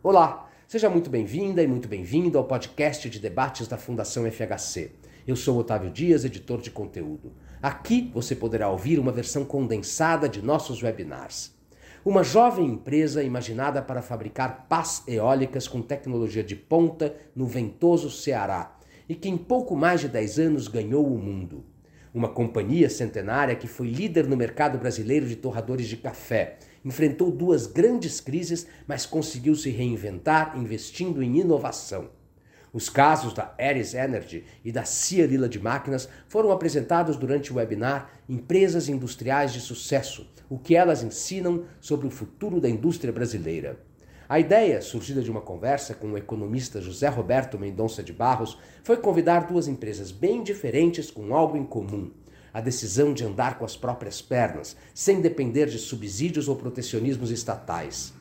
Olá, seja muito bem-vinda e muito bem-vindo ao podcast de debates da Fundação FHC. Eu sou Otávio Dias, editor de conteúdo. Aqui você poderá ouvir uma versão condensada de nossos webinars. Uma jovem empresa imaginada para fabricar pás eólicas com tecnologia de ponta no ventoso Ceará e que em pouco mais de 10 anos ganhou o mundo. Uma companhia centenária que foi líder no mercado brasileiro de torradores de café enfrentou duas grandes crises, mas conseguiu se reinventar investindo em inovação. Os casos da Ares Energy e da Cia Lila de Máquinas foram apresentados durante o webinar Empresas Industriais de Sucesso, o que elas ensinam sobre o futuro da indústria brasileira. A ideia, surgida de uma conversa com o economista José Roberto Mendonça de Barros, foi convidar duas empresas bem diferentes com algo em comum a decisão de andar com as próprias pernas, sem depender de subsídios ou protecionismos estatais.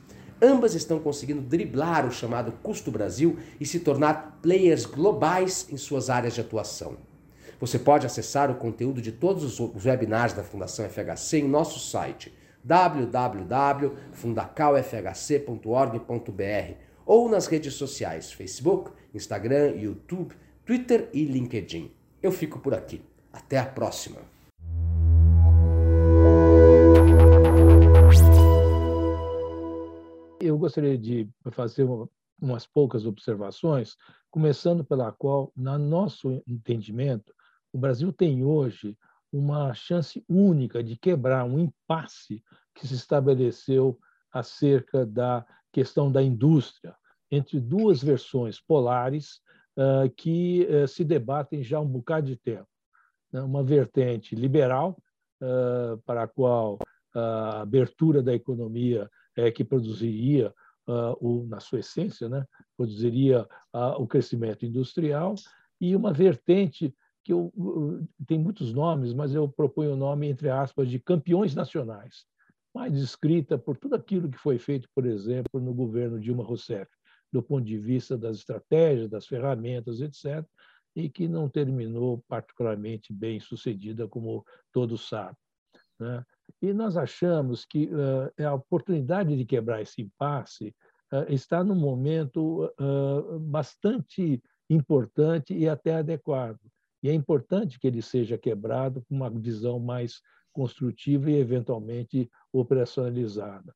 Ambas estão conseguindo driblar o chamado custo Brasil e se tornar players globais em suas áreas de atuação. Você pode acessar o conteúdo de todos os webinars da Fundação FHC em nosso site www.fundacalfhc.org.br ou nas redes sociais Facebook, Instagram, YouTube, Twitter e LinkedIn. Eu fico por aqui. Até a próxima! Eu gostaria de fazer uma, umas poucas observações, começando pela qual, no nosso entendimento, o Brasil tem hoje uma chance única de quebrar um impasse que se estabeleceu acerca da questão da indústria, entre duas versões polares uh, que uh, se debatem já há um bocado de tempo né, uma vertente liberal, uh, para a qual a abertura da economia é que produziria, uh, o, na sua essência, né, produziria uh, o crescimento industrial, e uma vertente que eu, tem muitos nomes, mas eu proponho o nome, entre aspas, de campeões nacionais, mais descrita por tudo aquilo que foi feito, por exemplo, no governo Dilma Rousseff, do ponto de vista das estratégias, das ferramentas, etc., e que não terminou particularmente bem sucedida, como todos sabem. Né? E nós achamos que uh, a oportunidade de quebrar esse impasse uh, está num momento uh, bastante importante e até adequado. E é importante que ele seja quebrado com uma visão mais construtiva e, eventualmente, operacionalizada.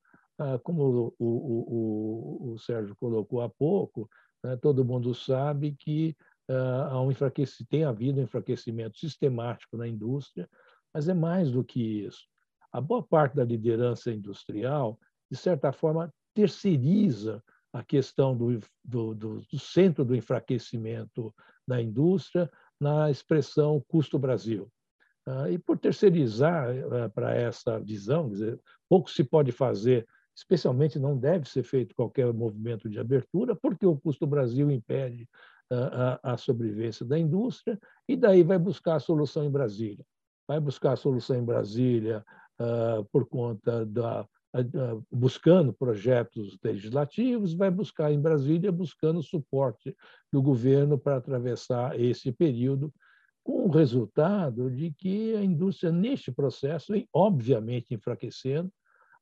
Como o, o, o, o Sérgio colocou há pouco, né, todo mundo sabe que há um enfraquecimento, tem havido um enfraquecimento sistemático na indústria, mas é mais do que isso. A boa parte da liderança industrial, de certa forma, terceiriza a questão do, do, do, do centro do enfraquecimento da indústria na expressão custo Brasil. E por terceirizar eh, para essa visão, dizer, pouco se pode fazer, especialmente não deve ser feito qualquer movimento de abertura, porque o custo Brasil impede a, a sobrevivência da indústria, e daí vai buscar a solução em Brasília. Vai buscar a solução em Brasília uh, por conta da. Buscando projetos legislativos, vai buscar em Brasília, buscando suporte do governo para atravessar esse período, com o resultado de que a indústria, neste processo, vem obviamente enfraquecendo,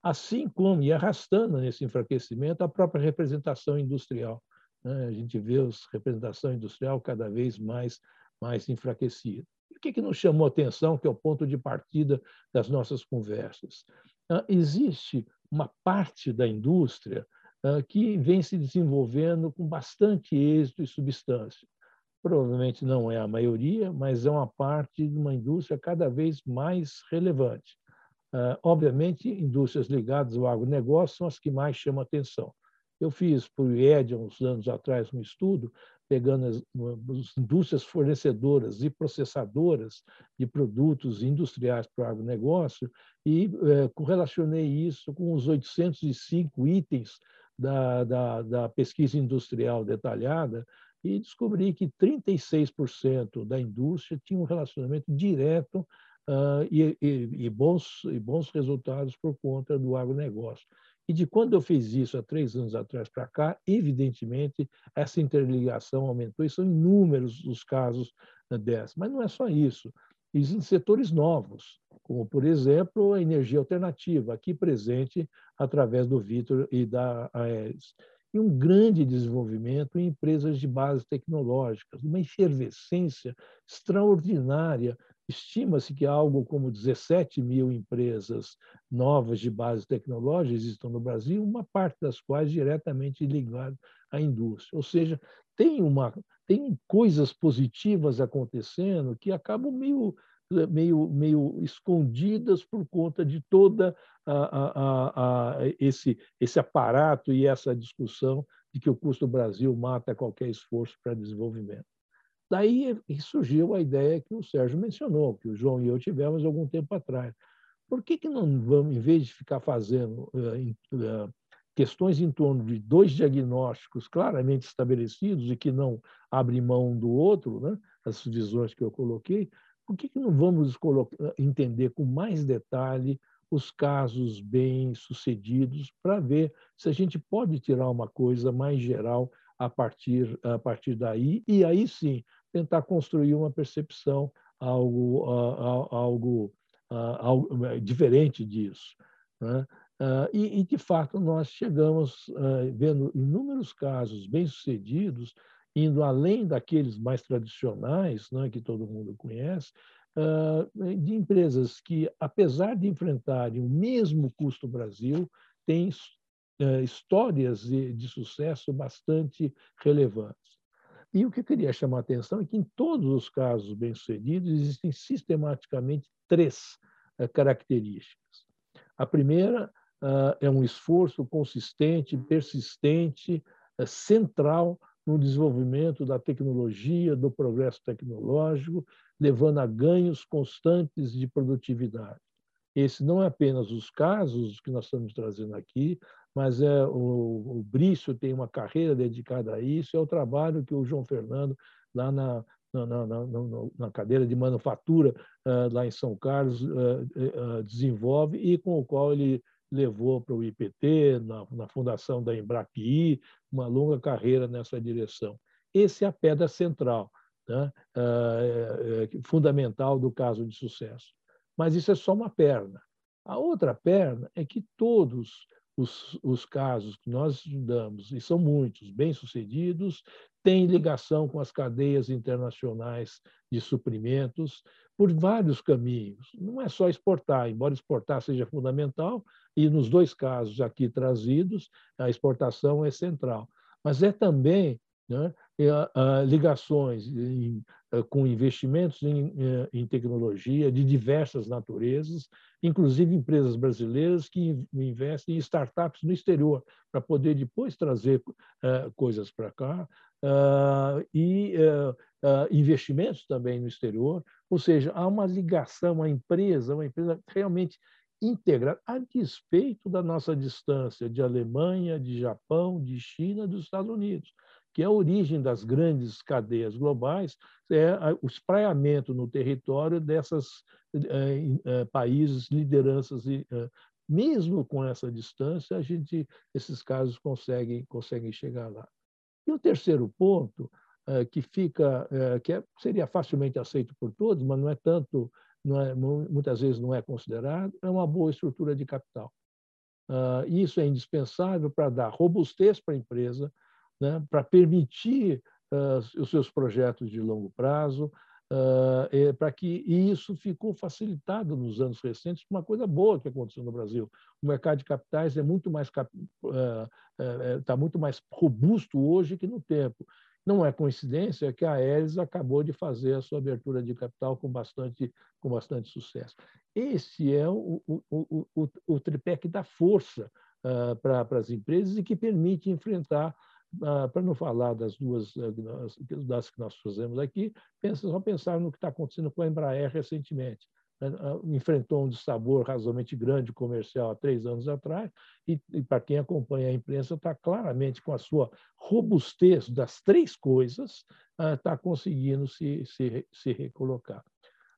assim como e arrastando nesse enfraquecimento a própria representação industrial. Né? A gente vê a representação industrial cada vez mais, mais enfraquecida. o que, que nos chamou atenção, que é o ponto de partida das nossas conversas? Ah, existe uma parte da indústria ah, que vem se desenvolvendo com bastante êxito e substância. Provavelmente não é a maioria, mas é uma parte de uma indústria cada vez mais relevante. Ah, obviamente, indústrias ligadas ao agronegócio são as que mais chamam atenção. Eu fiz para o IED, uns anos atrás, um estudo, pegando as, as indústrias fornecedoras e processadoras de produtos industriais para o agronegócio e é, correlacionei isso com os 805 itens da, da, da pesquisa industrial detalhada e descobri que 36% da indústria tinha um relacionamento direto uh, e, e, e, bons, e bons resultados por conta do agronegócio. E de quando eu fiz isso há três anos atrás para cá, evidentemente, essa interligação aumentou e são inúmeros os casos dessa. Mas não é só isso. Existem setores novos, como, por exemplo, a energia alternativa, aqui presente através do Vitor e da Aeres. e um grande desenvolvimento em empresas de base tecnológicas, uma efervescência extraordinária. Estima-se que algo como 17 mil empresas novas de base tecnológica existam no Brasil, uma parte das quais diretamente ligada à indústria. Ou seja, tem, uma, tem coisas positivas acontecendo que acabam meio meio, meio escondidas por conta de toda a, a, a, esse, esse aparato e essa discussão de que o custo do Brasil mata qualquer esforço para desenvolvimento. Daí surgiu a ideia que o Sérgio mencionou, que o João e eu tivemos algum tempo atrás. Por que, que não vamos, em vez de ficar fazendo uh, uh, questões em torno de dois diagnósticos claramente estabelecidos e que não abrem mão do outro, né, as visões que eu coloquei, por que, que não vamos entender com mais detalhe os casos bem-sucedidos para ver se a gente pode tirar uma coisa mais geral a partir, a partir daí e aí sim tentar construir uma percepção algo, algo, algo é, diferente disso. Né? E, de fato, nós chegamos vendo inúmeros casos bem-sucedidos indo além daqueles mais tradicionais, né, que todo mundo conhece, de empresas que, apesar de enfrentarem o mesmo custo Brasil, têm histórias de sucesso bastante relevantes. E o que eu queria chamar a atenção é que, em todos os casos bem-sucedidos, existem sistematicamente três características. A primeira é um esforço consistente, persistente, central no desenvolvimento da tecnologia, do progresso tecnológico, levando a ganhos constantes de produtividade. Esse não é apenas os casos que nós estamos trazendo aqui, mas é o, o Brício tem uma carreira dedicada a isso, é o trabalho que o João Fernando, lá na, na, na, na, na cadeira de manufatura, uh, lá em São Carlos, uh, uh, desenvolve e com o qual ele levou para o IPT, na, fundação da Embrapi, uma longa carreira nessa direção. Esse é a pedra central, né? é, é, fundamental do caso de sucesso. Mas isso é só uma perna. A outra perna é que todos os, os casos que nós estudamos, e são muitos, bem-sucedidos, têm ligação com as cadeias internacionais de suprimentos por vários caminhos. Não é só exportar, embora exportar seja fundamental, e nos dois casos aqui trazidos, a exportação é central. Mas é também né, ligações em, com investimentos em, em, tecnologia de diversas naturezas, inclusive empresas brasileiras que investem em startups no exterior, para poder depois trazer coisas para cá, e investimentos também no exterior, ou seja, há uma ligação, uma empresa, uma empresa realmente integrada, a despeito da nossa distância de Alemanha, de Japão, de China, dos Estados Unidos, que é a origem das grandes cadeias globais, é o espraiamento no território dessas é, é, países, lideranças e é, mesmo com essa distância, a gente esses casos conseguem conseguem chegar lá. E o terceiro ponto que fica que seria facilmente aceito por todos, mas não é tanto não é, muitas vezes não é considerado, é uma boa estrutura de capital. Uh, isso é indispensável para dar robustez para a empresa, né, para permitir uh, os seus projetos de longo prazo, uh, para que e isso ficou facilitado nos anos recentes uma coisa boa que aconteceu no Brasil. O mercado de capitais é muito mais está muito mais robusto hoje que no tempo. Não é coincidência que a Aeres acabou de fazer a sua abertura de capital com bastante, com bastante sucesso. Esse é o, o, o, o tripé que dá força uh, para as empresas e que permite enfrentar, uh, para não falar das duas uh, das que nós fazemos aqui, pensa, só pensar no que está acontecendo com a Embraer recentemente. Né, ah, enfrentou um dissabor razoavelmente grande comercial há três anos atrás, e, e para quem acompanha a imprensa, está claramente com a sua robustez das três coisas, está ah, conseguindo se, se, se recolocar.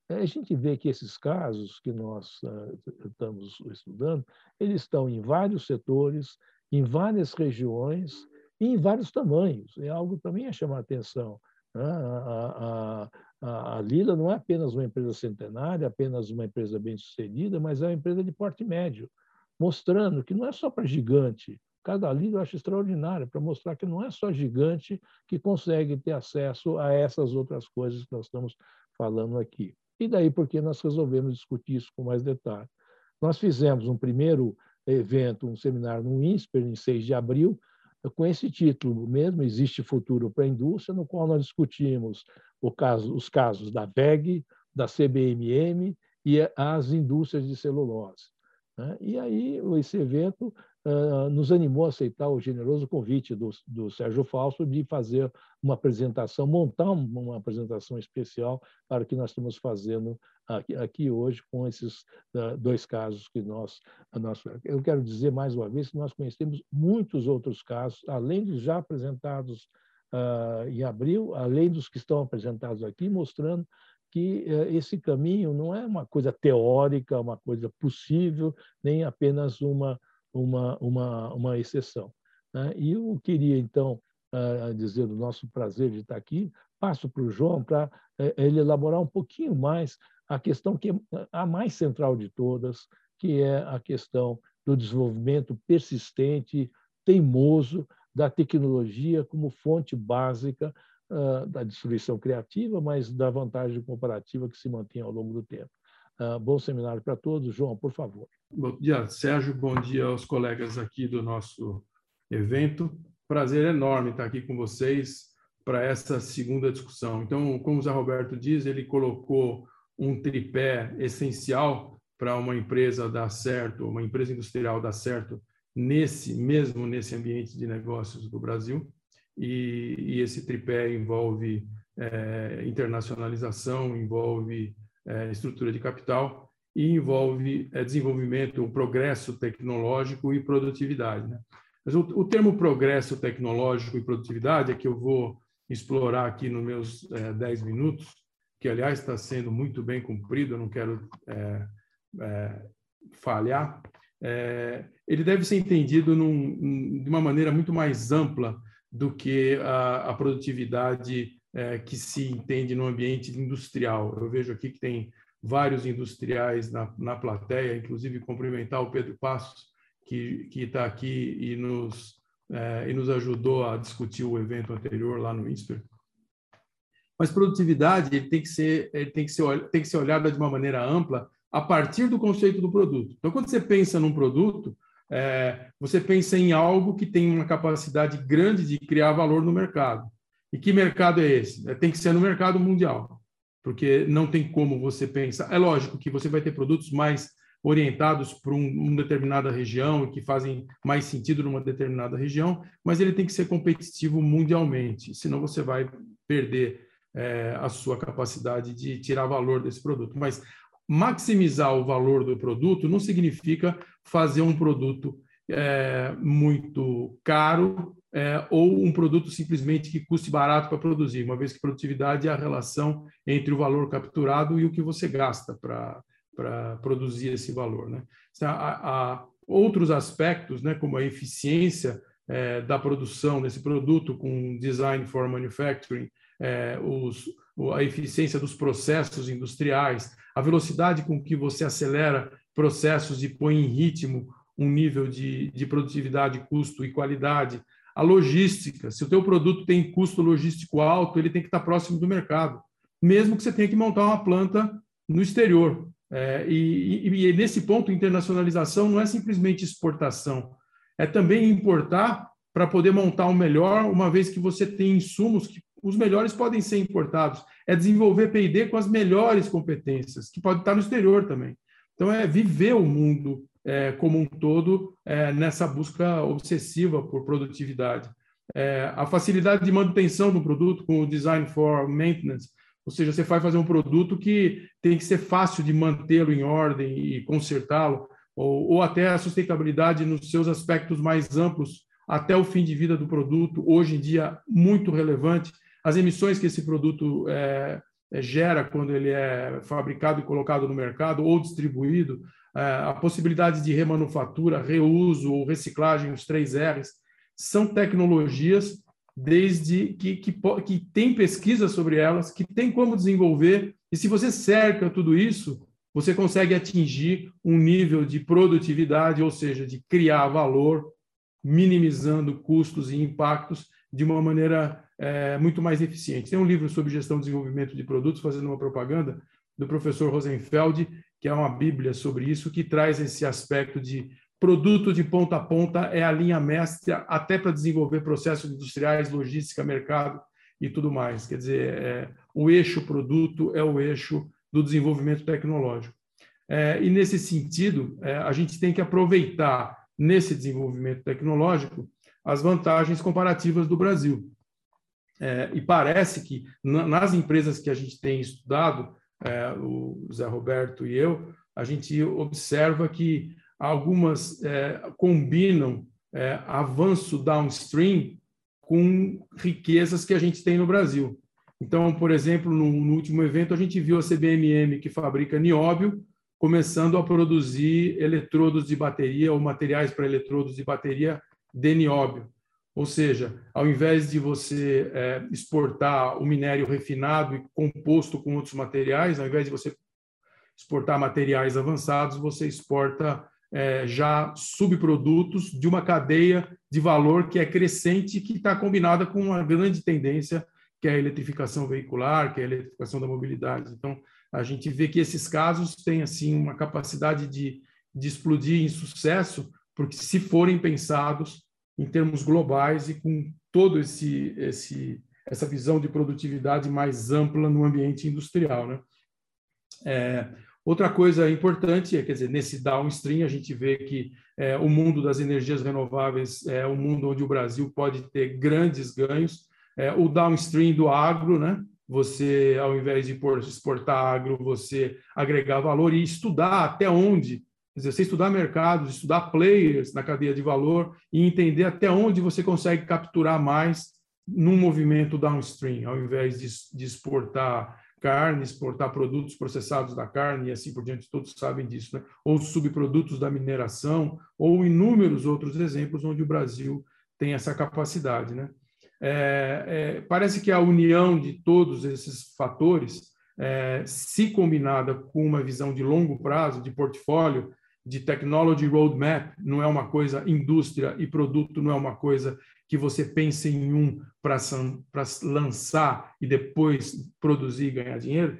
É, a gente vê que esses casos que nós ah, estamos estudando, eles estão em vários setores, em várias regiões em vários tamanhos. É algo também a chamar a atenção. Né? A, a, a Lila não é apenas uma empresa centenária, apenas uma empresa bem-sucedida, mas é uma empresa de porte médio, mostrando que não é só para gigante cada livro eu acho extraordinário, para mostrar que não é só gigante que consegue ter acesso a essas outras coisas que nós estamos falando aqui. E daí porque nós resolvemos discutir isso com mais detalhe. Nós fizemos um primeiro evento, um seminário no INSPER, em 6 de abril, com esse título mesmo, Existe Futuro para a Indústria, no qual nós discutimos caso, os casos da VEG, da CBMM e as indústrias de celulose. Né? E aí esse evento nos animou a aceitar o generoso convite do, do Sérgio Falso de fazer uma apresentação, montar uma apresentação especial para o que nós estamos fazendo aqui, aqui hoje com esses uh, dois casos que nós, nós... Eu quero dizer mais uma vez que nós conhecemos muitos outros casos, além dos já apresentados uh, em abril, além dos que estão apresentados aqui, mostrando que esse caminho não é uma coisa teórica, uma coisa possível, nem apenas uma, uma, uma, uma exceção. Né? E eu queria, então, uh, dizer do nosso prazer de estar aqui, passo para o João para uh, ele elaborar um pouquinho mais a questão que é a mais central de todas, que é a questão do desenvolvimento persistente, teimoso da tecnologia como fonte básica uh, da destruição criativa, mas da vantagem comparativa que se mantém ao longo do tempo. Uh, bom seminário para todos. João, por favor. Bom dia, Sérgio. Bom dia aos colegas aqui do nosso evento. Prazer enorme estar aqui com vocês para essa segunda discussão. Então, como o Zé Roberto diz, ele colocou um tripé essencial para uma empresa dar certo, uma empresa industrial dar certo nesse mesmo nesse ambiente de negócios do Brasil e, e esse tripé envolve é, internacionalização, envolve estrutura de capital e envolve é, desenvolvimento, progresso tecnológico e produtividade. Né? Mas o, o, termo progresso tecnológico e produtividade é que eu vou explorar aqui nos meus 10 minutos, que aliás está sendo muito bem cumprido, eu não quero falhar, é, ele deve ser entendido num, de uma maneira muito mais ampla do que a, a produtividade é, que se entende no ambiente industrial. Eu vejo aqui que tem vários industriais na, na plateia, inclusive cumprimentar o Pedro Passos, que está aqui e nos, é, e nos ajudou a discutir o evento anterior lá no INSPER. Mas produtividade ele tem que ser, ele tem que ser, tem que ser olhada de uma maneira ampla a partir do conceito do produto. Então, quando você pensa num produto, é, você pensa em algo que tem uma capacidade grande de criar valor no mercado. E que mercado é esse? É, tem que ser no mercado mundial, porque não tem como você pensar. É lógico que você vai ter produtos mais orientados para um, uma determinada região e que fazem mais sentido numa determinada região, mas ele tem que ser competitivo mundialmente, senão você vai perder é, a sua capacidade de tirar valor desse produto. Mas maximizar o valor do produto não significa fazer um produto é, muito caro é, ou um produto simplesmente que custe barato para produzir, uma vez que produtividade é a relação entre o valor capturado e o que você gasta para produzir esse valor. Né? Há, há outros aspectos, né, como a eficiência é, da produção desse produto com design for manufacturing, é, os, a eficiência dos processos industriais, a velocidade com que você acelera processos e põe em ritmo um nível de, de produtividade, custo e qualidade. A logística, se o teu produto tem custo logístico alto, ele tem que estar próximo do mercado, mesmo que você tenha que montar uma planta no exterior. É, e, e, e nesse ponto, internacionalização não é simplesmente exportação, é também importar para poder montar o melhor, uma vez que você tem insumos que os melhores podem ser importados. É desenvolver P&D com as melhores competências, que pode estar no exterior também. Então, é viver o mundo é, como um todo é, nessa busca obsessiva por produtividade. É, a facilidade de manutenção do produto com o Design for Maintenance, ou seja, você vai fazer um produto que tem que ser fácil de mantê-lo em ordem e consertá-lo, ou, ou até a sustentabilidade nos seus aspectos mais amplos, até o fim de vida do produto, hoje em dia muito relevante as emissões que esse produto é, é, gera quando ele é fabricado e colocado no mercado ou distribuído, a possibilidade de remanufatura, reuso ou reciclagem, os três R's, são tecnologias desde que, que, que tem pesquisa sobre elas, que tem como desenvolver, e se você cerca tudo isso, você consegue atingir um nível de produtividade, ou seja, de criar valor minimizando custos e impactos de uma maneira é, muito mais eficiente. Tem um livro sobre gestão e desenvolvimento de produtos, fazendo uma propaganda, do professor Rosenfeld, que é uma bíblia sobre isso, que traz esse aspecto de produto de ponta a ponta é a linha mestra até para desenvolver processos industriais, logística, mercado e tudo mais. Quer dizer, é, o eixo produto é o eixo do desenvolvimento tecnológico. É, e nesse sentido, é, a gente tem que aproveitar nesse desenvolvimento tecnológico as vantagens comparativas do Brasil. É, e parece que nas empresas que a gente tem estudado, é, o Zé Roberto e eu, a gente observa que algumas é, combinam é, avanço downstream com riquezas que a gente tem no Brasil. Então, por exemplo, no, no, último evento, a gente viu a CBMM, que fabrica nióbio, começando a produzir eletrodos de bateria ou materiais para eletrodos de bateria de nióbio. Ou seja, ao invés de você é, exportar o minério refinado e composto com outros materiais, ao invés de você exportar materiais avançados, você exporta é, já subprodutos de uma cadeia de valor que é crescente, que está combinada com uma grande tendência, que é a eletrificação veicular, que é a eletrificação da mobilidade. Então, a gente vê que esses casos têm assim uma capacidade de, de explodir em sucesso, porque se forem pensados em termos globais e com todo esse esse essa visão de produtividade mais ampla no ambiente industrial, né? É, outra coisa importante é, quer dizer, nesse downstream a gente vê que é, o mundo das energias renováveis é um mundo onde o Brasil pode ter grandes ganhos. É, o downstream do agro, né? Você, ao invés de exportar agro, você agregar valor e estudar até onde dizer, você estudar mercados, estudar players na cadeia de valor e entender até onde você consegue capturar mais num movimento downstream, ao invés de, de exportar carne, exportar produtos processados da carne e assim por diante, todos sabem disso, né? ou subprodutos da mineração, ou inúmeros outros exemplos onde o Brasil tem essa capacidade. Né? É, é, parece que a união de todos esses fatores, é, se combinada com uma visão de longo prazo, de portfólio, de technology roadmap, não é uma coisa indústria e produto, não é uma coisa que você pense em um para lançar e depois produzir e ganhar dinheiro.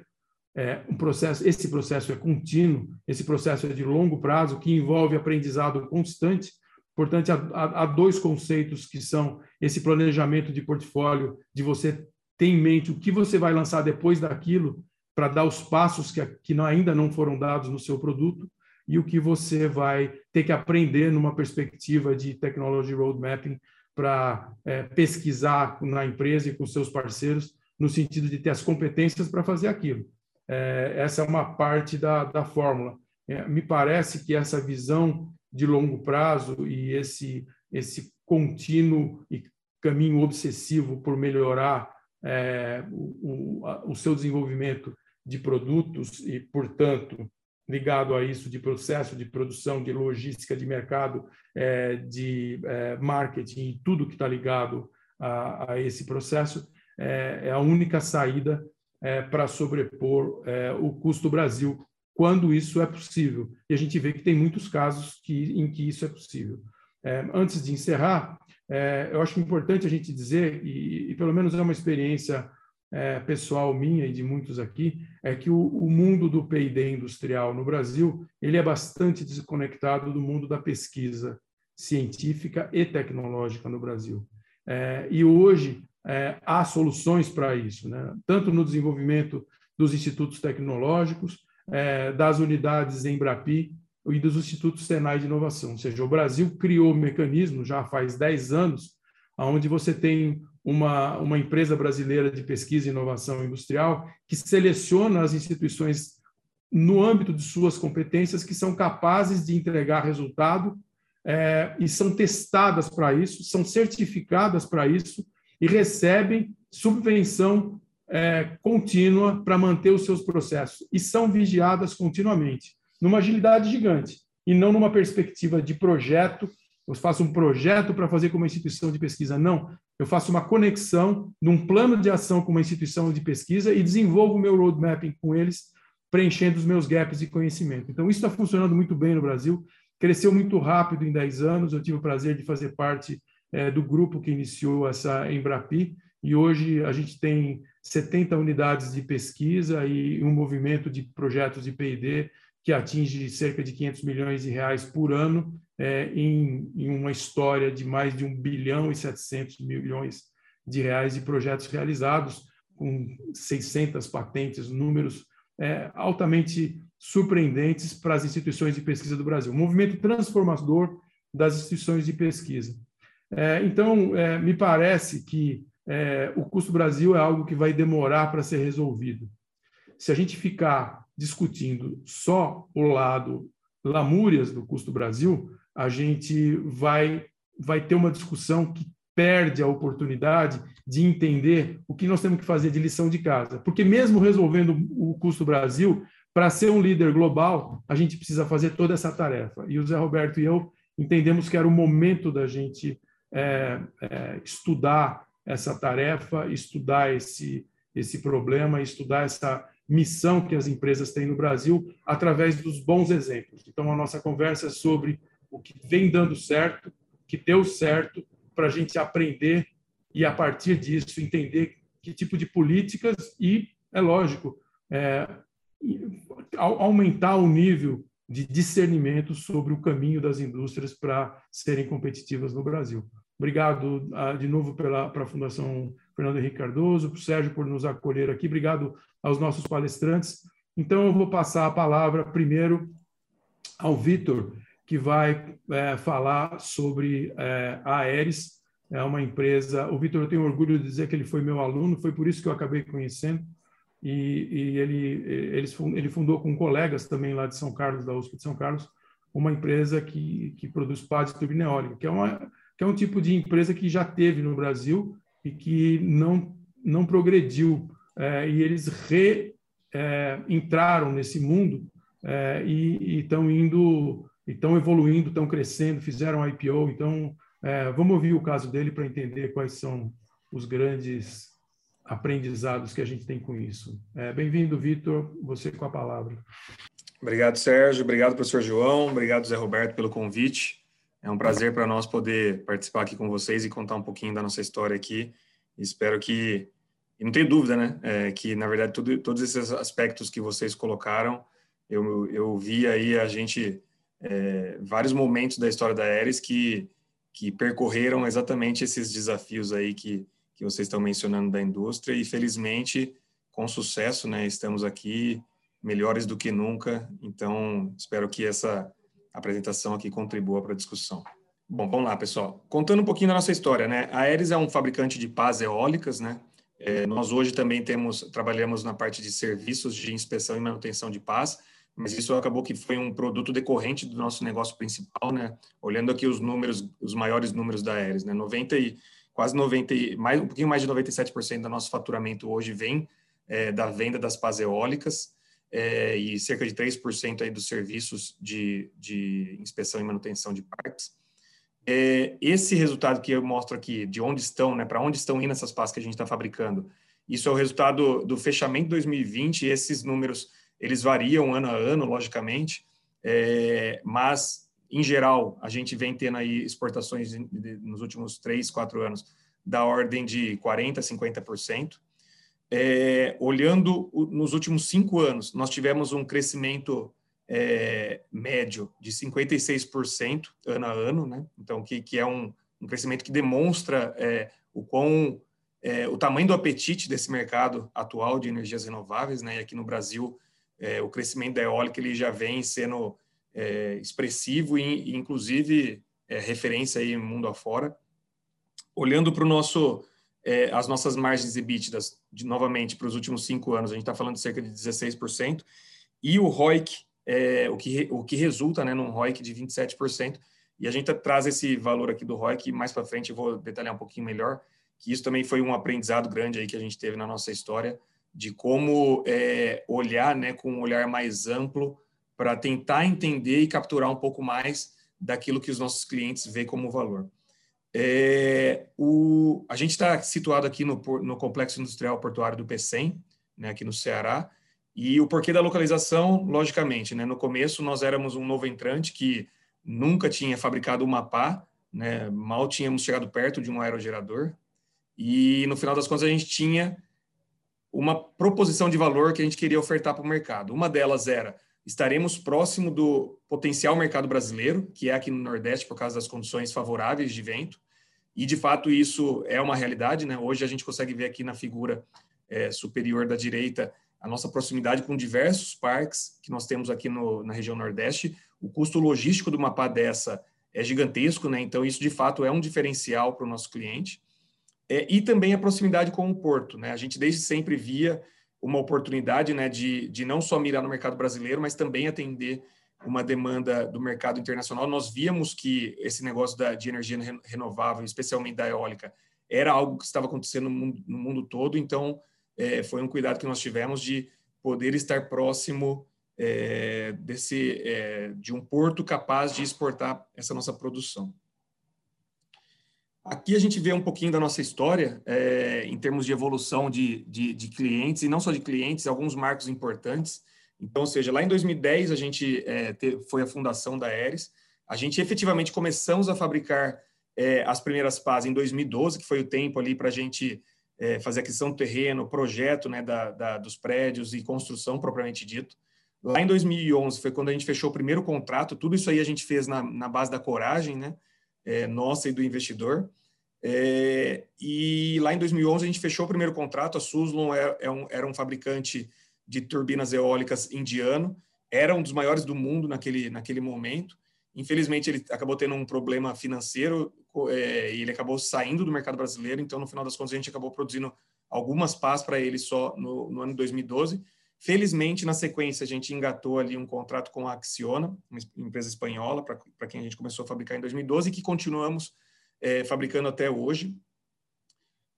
É um processo, esse processo é contínuo, esse processo é de longo prazo que envolve aprendizado constante. Portanto, há, há dois conceitos que são esse planejamento de portfólio, de você ter em mente o que você vai lançar depois daquilo para dar os passos que, que ainda não foram dados no seu produto e o que você vai ter que aprender numa perspectiva de technology road mapping para é, pesquisar na empresa e com seus parceiros, no sentido de ter as competências para fazer aquilo. É, essa é uma parte da, da fórmula. É, me parece que essa visão de longo prazo e esse, esse contínuo e caminho obsessivo por melhorar é, o, o, o seu desenvolvimento de produtos e, portanto, ligado a isso de processo de produção, de logística, de mercado, é, de é, marketing e tudo que está ligado a, a, esse processo, é, é, a única saída para sobrepor o custo Brasil, quando isso é possível. E a gente vê que tem muitos casos que, em que isso é possível. Antes de encerrar, eu acho importante a gente dizer, e, e pelo menos é uma experiência pessoal minha e de muitos aqui, é que o, o mundo do P&D industrial no Brasil ele é bastante desconectado do mundo da pesquisa científica e tecnológica no Brasil. É, e hoje é, há soluções para isso, né? tanto no desenvolvimento dos institutos tecnológicos, é, das unidades Embrapi e dos institutos Senai de inovação. Ou seja, o Brasil criou mecanismos já faz 10 anos, onde você tem uma, uma empresa brasileira de pesquisa e inovação industrial que seleciona as instituições no âmbito de suas competências que são capazes de entregar resultado é, e são testadas para isso, são certificadas para isso e recebem subvenção é, contínua para manter os seus processos e são vigiadas continuamente, numa agilidade gigante e não numa perspectiva de projeto eu faço um projeto para fazer com uma instituição de pesquisa. Não, eu faço uma conexão num plano de ação com uma instituição de pesquisa e desenvolvo o meu roadmapping com eles, preenchendo os meus gaps de conhecimento. Então, isso está funcionando muito bem no Brasil, cresceu muito rápido em 10 anos. Eu tive o prazer de fazer parte é, do grupo que iniciou essa Embrapi, e hoje a gente tem 70 unidades de pesquisa e um movimento de projetos de P&D que atinge cerca de 500 milhões de reais por ano é, em, em, uma história de mais de 1 bilhão e 700 milhões de reais de projetos realizados, com 600 patentes, números é, altamente surpreendentes para as instituições de pesquisa do Brasil. Um movimento transformador das instituições de pesquisa. É, então, é, me parece que é, o custo Brasil é algo que vai demorar para ser resolvido. Se a gente ficar discutindo só o lado lamúrias do custo Brasil, a gente vai, vai ter uma discussão que perde a oportunidade de entender o que nós temos que fazer de lição de casa. Porque, mesmo resolvendo o custo Brasil, para ser um líder global, a gente precisa fazer toda essa tarefa. E o Zé Roberto e eu entendemos que era o momento da gente é, é, estudar essa tarefa, estudar esse, esse problema, estudar essa missão que as empresas têm no Brasil através dos bons exemplos. Então, a nossa conversa é sobre o que vem dando certo, que deu certo, para a gente aprender e, a partir disso, entender que tipo de políticas e, é lógico, é, aumentar o nível de discernimento sobre o caminho das indústrias para serem competitivas no Brasil. Obrigado ah, de novo pela para a Fundação Fernando Henrique Cardoso, para o Sérgio por nos acolher aqui. Obrigado aos nossos palestrantes. Então, eu vou passar a palavra primeiro ao Vitor, que vai é, falar sobre é, a Aeres. É uma empresa. O Vitor, eu tenho orgulho de dizer que ele foi meu aluno, foi por isso que eu acabei conhecendo. E, e ele, eles, ele fundou com colegas também lá de São Carlos, da USP de São Carlos, uma empresa que, que produz pá de turbina eólica, que é uma que é um tipo de empresa que já teve no Brasil e que não, não progrediu. É, e eles reentraram é, nesse mundo é, e estão indo, estão evoluindo, estão crescendo, fizeram IPO. Então, é, vamos ouvir o caso dele para entender quais são os grandes aprendizados que a gente tem com isso. É, Bem-vindo, Vitor, você com a palavra. Obrigado, Sérgio. Obrigado, professor João. Obrigado, Zé Roberto, pelo convite. É um prazer para nós poder participar aqui com vocês e contar um pouquinho da nossa história aqui. Espero que, e não tenho dúvida, né, é, que na verdade tudo, todos esses aspectos que vocês colocaram, eu, eu vi aí a gente é, vários momentos da história da Ares que que percorreram exatamente esses desafios aí que que vocês estão mencionando da indústria e felizmente com sucesso, né, estamos aqui melhores do que nunca. Então espero que essa apresentação aqui contribua para a discussão. Bom, vamos lá, pessoal. Contando um pouquinho da nossa história, né? A Aeres é um fabricante de pás eólicas, né? É, nós hoje também temos, trabalhamos na parte de serviços de inspeção e manutenção de pás, mas isso acabou que foi um produto decorrente do nosso negócio principal, né? Olhando aqui os números, os maiores números da Aeres, né? 90 e quase 90, mais um pouquinho mais de 97% do nosso faturamento hoje vem é, da venda das pás eólicas é, e cerca de 3% aí dos serviços de, de inspeção e manutenção de parques. É, esse resultado que eu mostro aqui, de onde estão, né, para onde estão indo essas pastas que a gente está fabricando, isso é o resultado do fechamento de 2020, esses números, eles variam ano a ano, logicamente, é, mas, em geral, a gente vem tendo aí exportações nos últimos três, quatro anos da ordem de 40%, 50%, é, olhando nos últimos cinco anos, nós tivemos um crescimento é, médio de 56% ano a ano, né? Então, que, que é um, um crescimento que demonstra é, o quão é, o tamanho do apetite desse mercado atual de energias renováveis, né? E aqui no Brasil, é, o crescimento da eólica ele já vem sendo é, expressivo e, inclusive, referência aí mundo afora. Olhando para o nosso é, as nossas margens ebítidas, de, novamente, para os últimos cinco anos, a gente está falando de cerca de 16%, e o ROIC, é, o, que, o que resulta né, num ROIC de 27%, e a gente traz esse valor aqui do ROIC, mais para frente eu vou detalhar um pouquinho melhor, que isso também foi um aprendizado grande aí que a gente teve na nossa história, de como é, olhar né, com um olhar mais amplo para tentar entender e capturar um pouco mais daquilo que os nossos clientes veem como valor. É, o, a gente está situado aqui no, no, Complexo Industrial Portuário do PECEM, né, aqui no Ceará, e o porquê da localização, logicamente, né, no começo nós éramos um novo entrante que nunca tinha fabricado uma pá, né? mal tínhamos chegado perto de um aerogerador, e no final das contas a gente tinha uma proposição de valor que a gente queria ofertar para o mercado. Uma delas era estaremos próximo do potencial mercado brasileiro, que é aqui no Nordeste por causa das condições favoráveis de vento, e de fato isso é uma realidade, né? Hoje a gente consegue ver aqui na figura é, superior da direita a nossa proximidade com diversos parques que nós temos aqui no, na região Nordeste. O custo logístico de uma pá dessa é gigantesco, né? Então isso de fato é um diferencial para o nosso cliente. É, e também a proximidade com o porto. Né? A gente desde sempre via uma oportunidade né, de, de não só mirar no mercado brasileiro, mas também atender uma demanda do mercado internacional. Nós víamos que esse negócio da, de energia renovável, especialmente da eólica, era algo que estava acontecendo no mundo, no mundo todo, então é, foi um cuidado que nós tivemos de poder estar próximo é, desse é, de um porto capaz de exportar essa nossa produção. Aqui a gente vê um pouquinho da nossa história é, em termos de evolução de, de, de, clientes, e não só de clientes, alguns marcos importantes. Então, ou seja, lá em 2010 a gente é, te, foi a fundação da Aeres. A gente efetivamente começamos a fabricar é, as primeiras pás em 2012, que foi o tempo ali para a gente é, fazer aquisição do terreno, projeto né, da, da, dos prédios e construção propriamente dito. Lá em 2011 foi quando a gente fechou o primeiro contrato. Tudo isso aí a gente fez na, na base da coragem, né? É, nossa e do investidor. É, e lá em 2011 a gente fechou o primeiro contrato. A Suzlon é, é um, era um fabricante de turbinas eólicas indiano, era um dos maiores do mundo naquele, naquele momento. Infelizmente, ele acabou tendo um problema financeiro é, e ele acabou saindo do mercado brasileiro. Então, no final das contas, a gente acabou produzindo algumas pás para ele só no, no ano 2012 Felizmente, na sequência, a gente engatou ali um contrato com a Acciona, uma empresa espanhola, para quem a gente começou a fabricar em 2012 e que continuamos é, fabricando até hoje.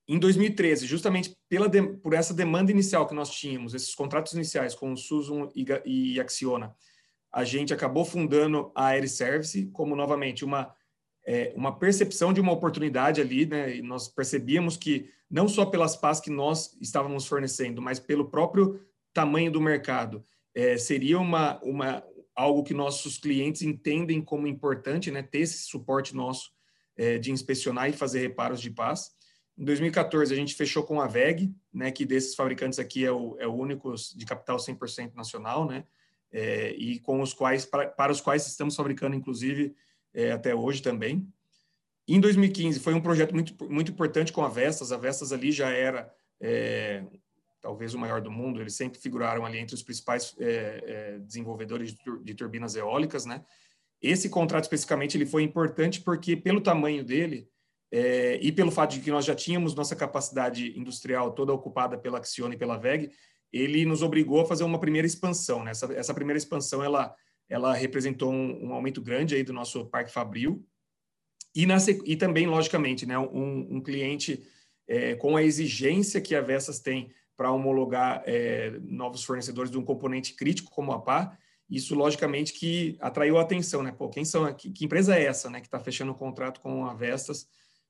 Em 2013, justamente pela de, por essa demanda inicial que nós tínhamos, esses contratos iniciais com o Suzum e, e Acciona, a gente acabou fundando a Air Service como, novamente, uma, é, uma percepção de uma oportunidade ali, né? E nós percebíamos que, não só pelas pás que nós estávamos fornecendo, mas pelo próprio tamanho do mercado. É, seria uma, uma, algo que nossos clientes entendem como importante, né, ter esse suporte nosso é, de inspecionar e fazer reparos de paz. Em 2014, a gente fechou com a VEG, né, que desses fabricantes aqui é o, é o único de capital 100% nacional, né, é, e com os quais, para, para, os quais estamos fabricando, inclusive, é, até hoje também. Em 2015, foi um projeto muito, muito importante com a Vestas. A Vestas ali já era é, talvez o maior do mundo, eles sempre figuraram ali entre os principais é, é, desenvolvedores de, tur de, turbinas eólicas, né? Esse contrato especificamente ele foi importante porque pelo tamanho dele é, e pelo fato de que nós já tínhamos nossa capacidade industrial toda ocupada pela Acciona e pela VEG, ele nos obrigou a fazer uma primeira expansão. Né? Essa, essa primeira expansão ela, ela representou um, um, aumento grande aí do nosso parque fabril e, na, e também, logicamente, né, um, um cliente com a exigência que a Vestas tem para homologar é, novos fornecedores de um componente crítico como a PA, isso logicamente que atraiu a atenção, né? Pô, quem são, que, que empresa é essa, né, que está fechando um contrato com a Vestas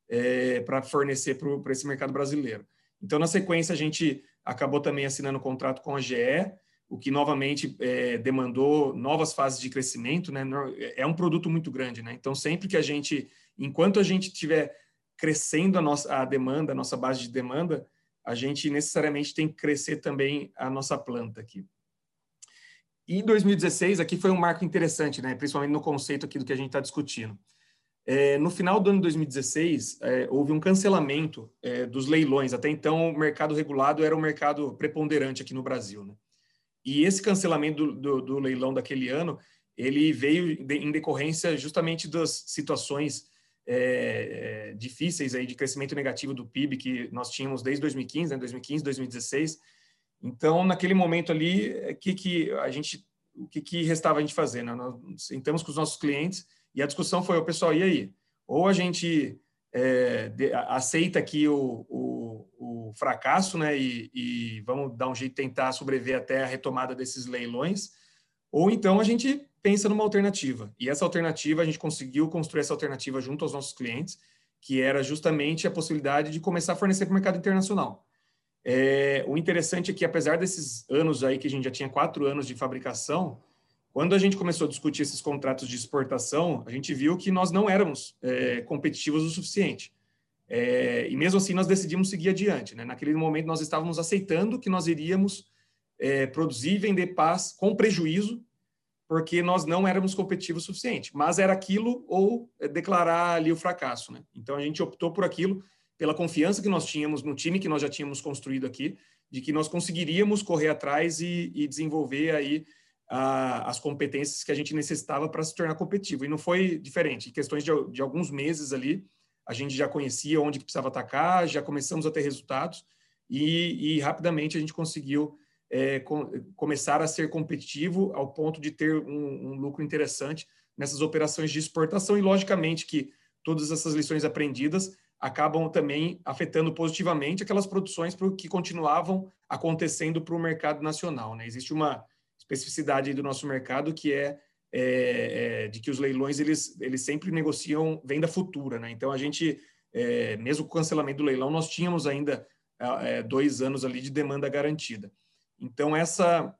é, para fornecer para esse mercado brasileiro? Então, na sequência, a gente acabou também assinando um contrato com a GE, o que novamente é, demandou novas fases de crescimento, né? É um produto muito grande, né? Então, sempre que a gente, enquanto a gente estiver crescendo a nossa a demanda, a nossa base de demanda, a gente necessariamente tem que crescer também a nossa planta aqui. E 2016 aqui foi um marco interessante, né? principalmente no conceito aqui do que a gente está discutindo. É, no final do ano de 2016, é, houve um cancelamento é, dos leilões. Até então, o mercado regulado era o mercado preponderante aqui no Brasil. Né? E esse cancelamento do, do, do leilão daquele ano, ele veio em decorrência justamente das situações é, é, difíceis aí de crescimento negativo do PIB que nós tínhamos desde 2015, né, 2015, 2016. Então, naquele momento ali, é, que que a gente, o que, que restava a gente fazer? Né? Nós sentamos com os nossos clientes e a discussão foi, o pessoal, e aí? Ou a gente é, de, aceita aqui o, o, o fracasso, né, e, e, vamos dar um jeito de tentar sobreviver até a retomada desses leilões, ou então a gente pensa numa alternativa. E essa alternativa, a gente conseguiu construir essa alternativa junto aos nossos clientes, que era justamente a possibilidade de começar a fornecer para o mercado internacional. É, o interessante é que, apesar desses anos aí, que a gente já tinha quatro anos de fabricação, Quando a gente começou a discutir esses contratos de exportação, a gente viu que nós não éramos é, competitivos o suficiente. É, e mesmo assim nós decidimos seguir adiante. Né? Naquele momento nós estávamos aceitando que nós iríamos é, produzir e vender paz com prejuízo, porque nós não éramos competitivos o suficiente. Mas era aquilo ou é, declarar ali o fracasso. Né? Então a gente optou por aquilo, pela confiança que nós tínhamos no time que nós já tínhamos construído aqui, de que nós conseguiríamos correr atrás e, e desenvolver aí a, as competências que a gente necessitava para se tornar competitivo. E não foi diferente. Em questões de, de alguns meses ali, a gente já conhecia onde precisava atacar, já começamos a ter resultados e, e rapidamente a gente conseguiu é, com, começar a ser competitivo ao ponto de ter um, um, lucro interessante nessas operações de exportação e logicamente que todas essas lições aprendidas acabam também afetando positivamente aquelas produções que continuavam acontecendo para o mercado nacional. Né? Existe uma especificidade do nosso mercado que é é, é, de que os leilões eles, eles sempre negociam venda futura, né? Então a gente, é, mesmo com o cancelamento do leilão, nós tínhamos ainda é, dois anos ali de demanda garantida. Então essa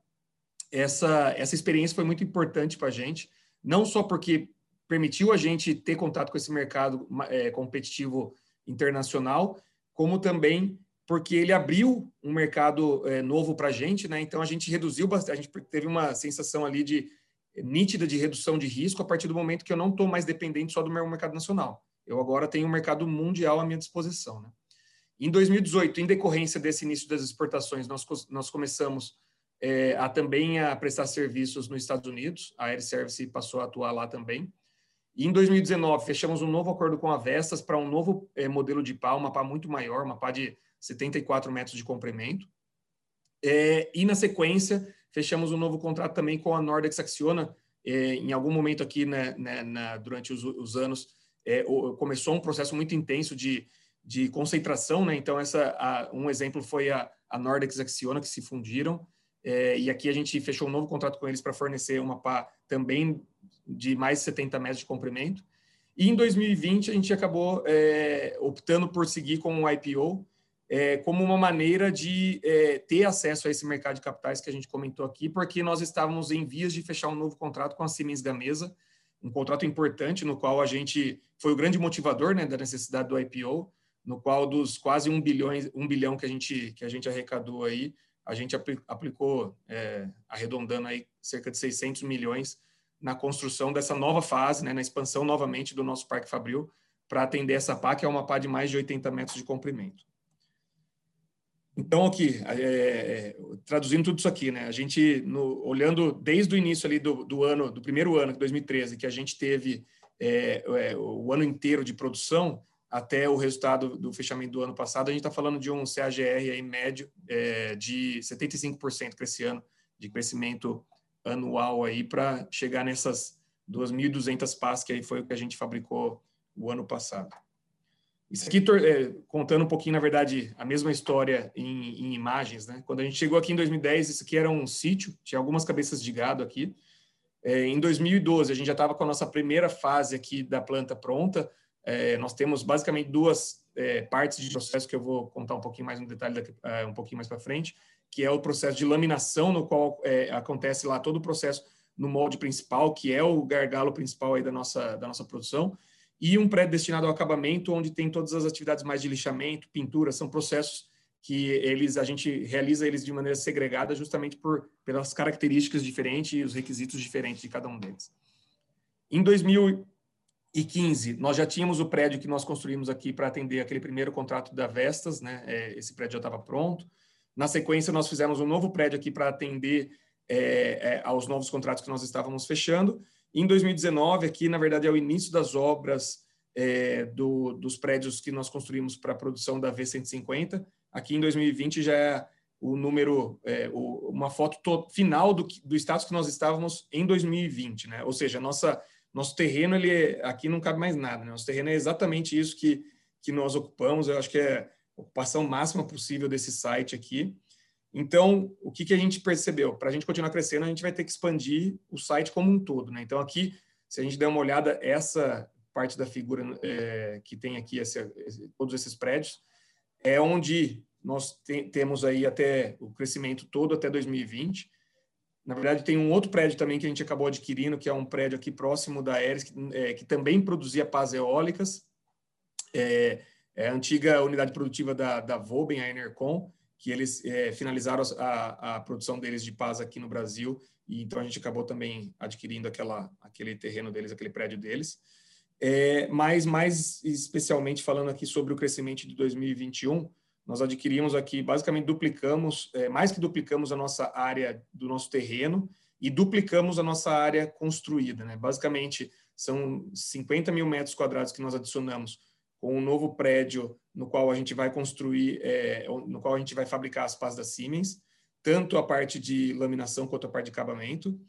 essa essa experiência foi muito importante para a gente, não só porque permitiu a gente ter contato com esse mercado é, competitivo internacional, como também porque ele abriu um mercado é, novo para a gente, né? Então a gente reduziu bastante, a gente teve uma sensação ali de nítida de redução de risco a partir do momento que eu não estou mais dependente só do meu mercado nacional. Eu agora tenho um mercado mundial à minha disposição. Né? Em 2018, em decorrência desse início das exportações, nós, nós começamos é, a também a prestar serviços nos Estados Unidos. A Air Service passou a atuar lá também. E em 2019, fechamos um novo acordo com a Vestas para um novo é, modelo de pá, uma pá muito maior, uma pá de 74 metros de comprimento. É, e na sequência, fechamos um novo contrato também com a Nordex Acciona. É, em algum momento aqui, né, né, na, durante os, os anos, é, começou um processo muito intenso de, de concentração. Né? Então, essa, a, um exemplo foi a, a Nordex Acciona, que se fundiram. É, e aqui a gente fechou um novo contrato com eles para fornecer uma pá também de mais de 70 metros de comprimento. E em 2020 a gente acabou é, optando por seguir com o IPO, é, como uma maneira de ter acesso a esse mercado de capitais que a gente comentou aqui, porque nós estávamos em vias de fechar um novo contrato com a Siemens Gamesa, um contrato importante no qual a gente foi o grande motivador né, da necessidade do IPO, no qual dos quase um bilhão, um bilhão que a gente que a gente arrecadou aí, a gente aplicou, é, arredondando aí cerca de 600 milhões na construção dessa nova fase, né, na expansão novamente do nosso Parque Fabril, para atender essa pá, que é uma pá de mais de 80 metros de comprimento. Então, aqui, é, é, traduzindo tudo isso aqui, né? A gente, no, olhando desde o início ali do, do ano, do primeiro ano, 2013, que a gente teve é, é, o ano inteiro de produção, até o resultado do fechamento do ano passado, a gente está falando de um CAGR aí médio é, de 75% para esse ano, de crescimento anual aí, para chegar nessas 2.200 pás, que aí foi o que a gente fabricou o ano passado. Isso aqui, é, contando um pouquinho, na verdade, a mesma história em, em, imagens, né? Quando a gente chegou aqui em 2010, isso aqui era um sítio, tinha algumas cabeças de gado aqui. É, em 2012, a gente já estava com a nossa primeira fase aqui da planta pronta. É, nós temos basicamente duas é, partes de processo que eu vou contar um pouquinho mais no detalhe daqui, é, um pouquinho mais para frente, que é o processo de laminação, no qual é, acontece lá todo o processo no molde principal, que é o gargalo principal aí da nossa, da nossa produção e um prédio destinado ao acabamento, onde tem todas as atividades mais de lixamento, pintura, são processos que eles a gente realiza eles de maneira segregada justamente por pelas características diferentes e os requisitos diferentes de cada um deles. Em 2015, nós já tínhamos o prédio que nós construímos aqui para atender aquele primeiro contrato da Vestas, né? É, esse prédio já estava pronto. Na sequência, nós fizemos um novo prédio aqui para atender é, é, aos novos contratos que nós estávamos fechando. Em 2019, aqui, na verdade, é o início das obras é, do, dos prédios que nós construímos para a produção da V150. Aqui em 2020 já é o número, é, o, uma foto final do, do status que nós estávamos em 2020, né? Ou seja, nossa, nosso terreno, ele é, aqui não cabe mais nada, né? Nosso terreno é exatamente isso que, que nós ocupamos. Eu acho que é a ocupação máxima possível desse site aqui. Então, o que, que a gente percebeu? Para a gente continuar crescendo, a gente vai ter que expandir o site como um todo. Né? Então, aqui, se a gente der uma olhada, essa parte da figura é, que tem aqui, esse, todos esses prédios, é onde nós te, temos aí até o crescimento todo até 2020. Na verdade, tem um outro prédio também que a gente acabou adquirindo, que é um prédio aqui próximo da Aeres, que, é, que também produzia pás eólicas. É, é, a antiga unidade produtiva da, da Voben, a Enercon, que eles é, finalizaram a, a, produção deles de paz aqui no Brasil, e então a gente acabou também adquirindo aquela, aquele terreno deles, aquele prédio deles. É, mas mais especialmente falando aqui sobre o crescimento de 2021, nós adquirimos aqui, basicamente duplicamos, é, mais que duplicamos a nossa área do nosso terreno e duplicamos a nossa área construída. Né? Basicamente, são 50 mil metros quadrados que nós adicionamos com um novo prédio no qual a gente vai construir, é, no qual a gente vai fabricar as pás da Siemens, tanto a parte de laminação quanto a parte de acabamento.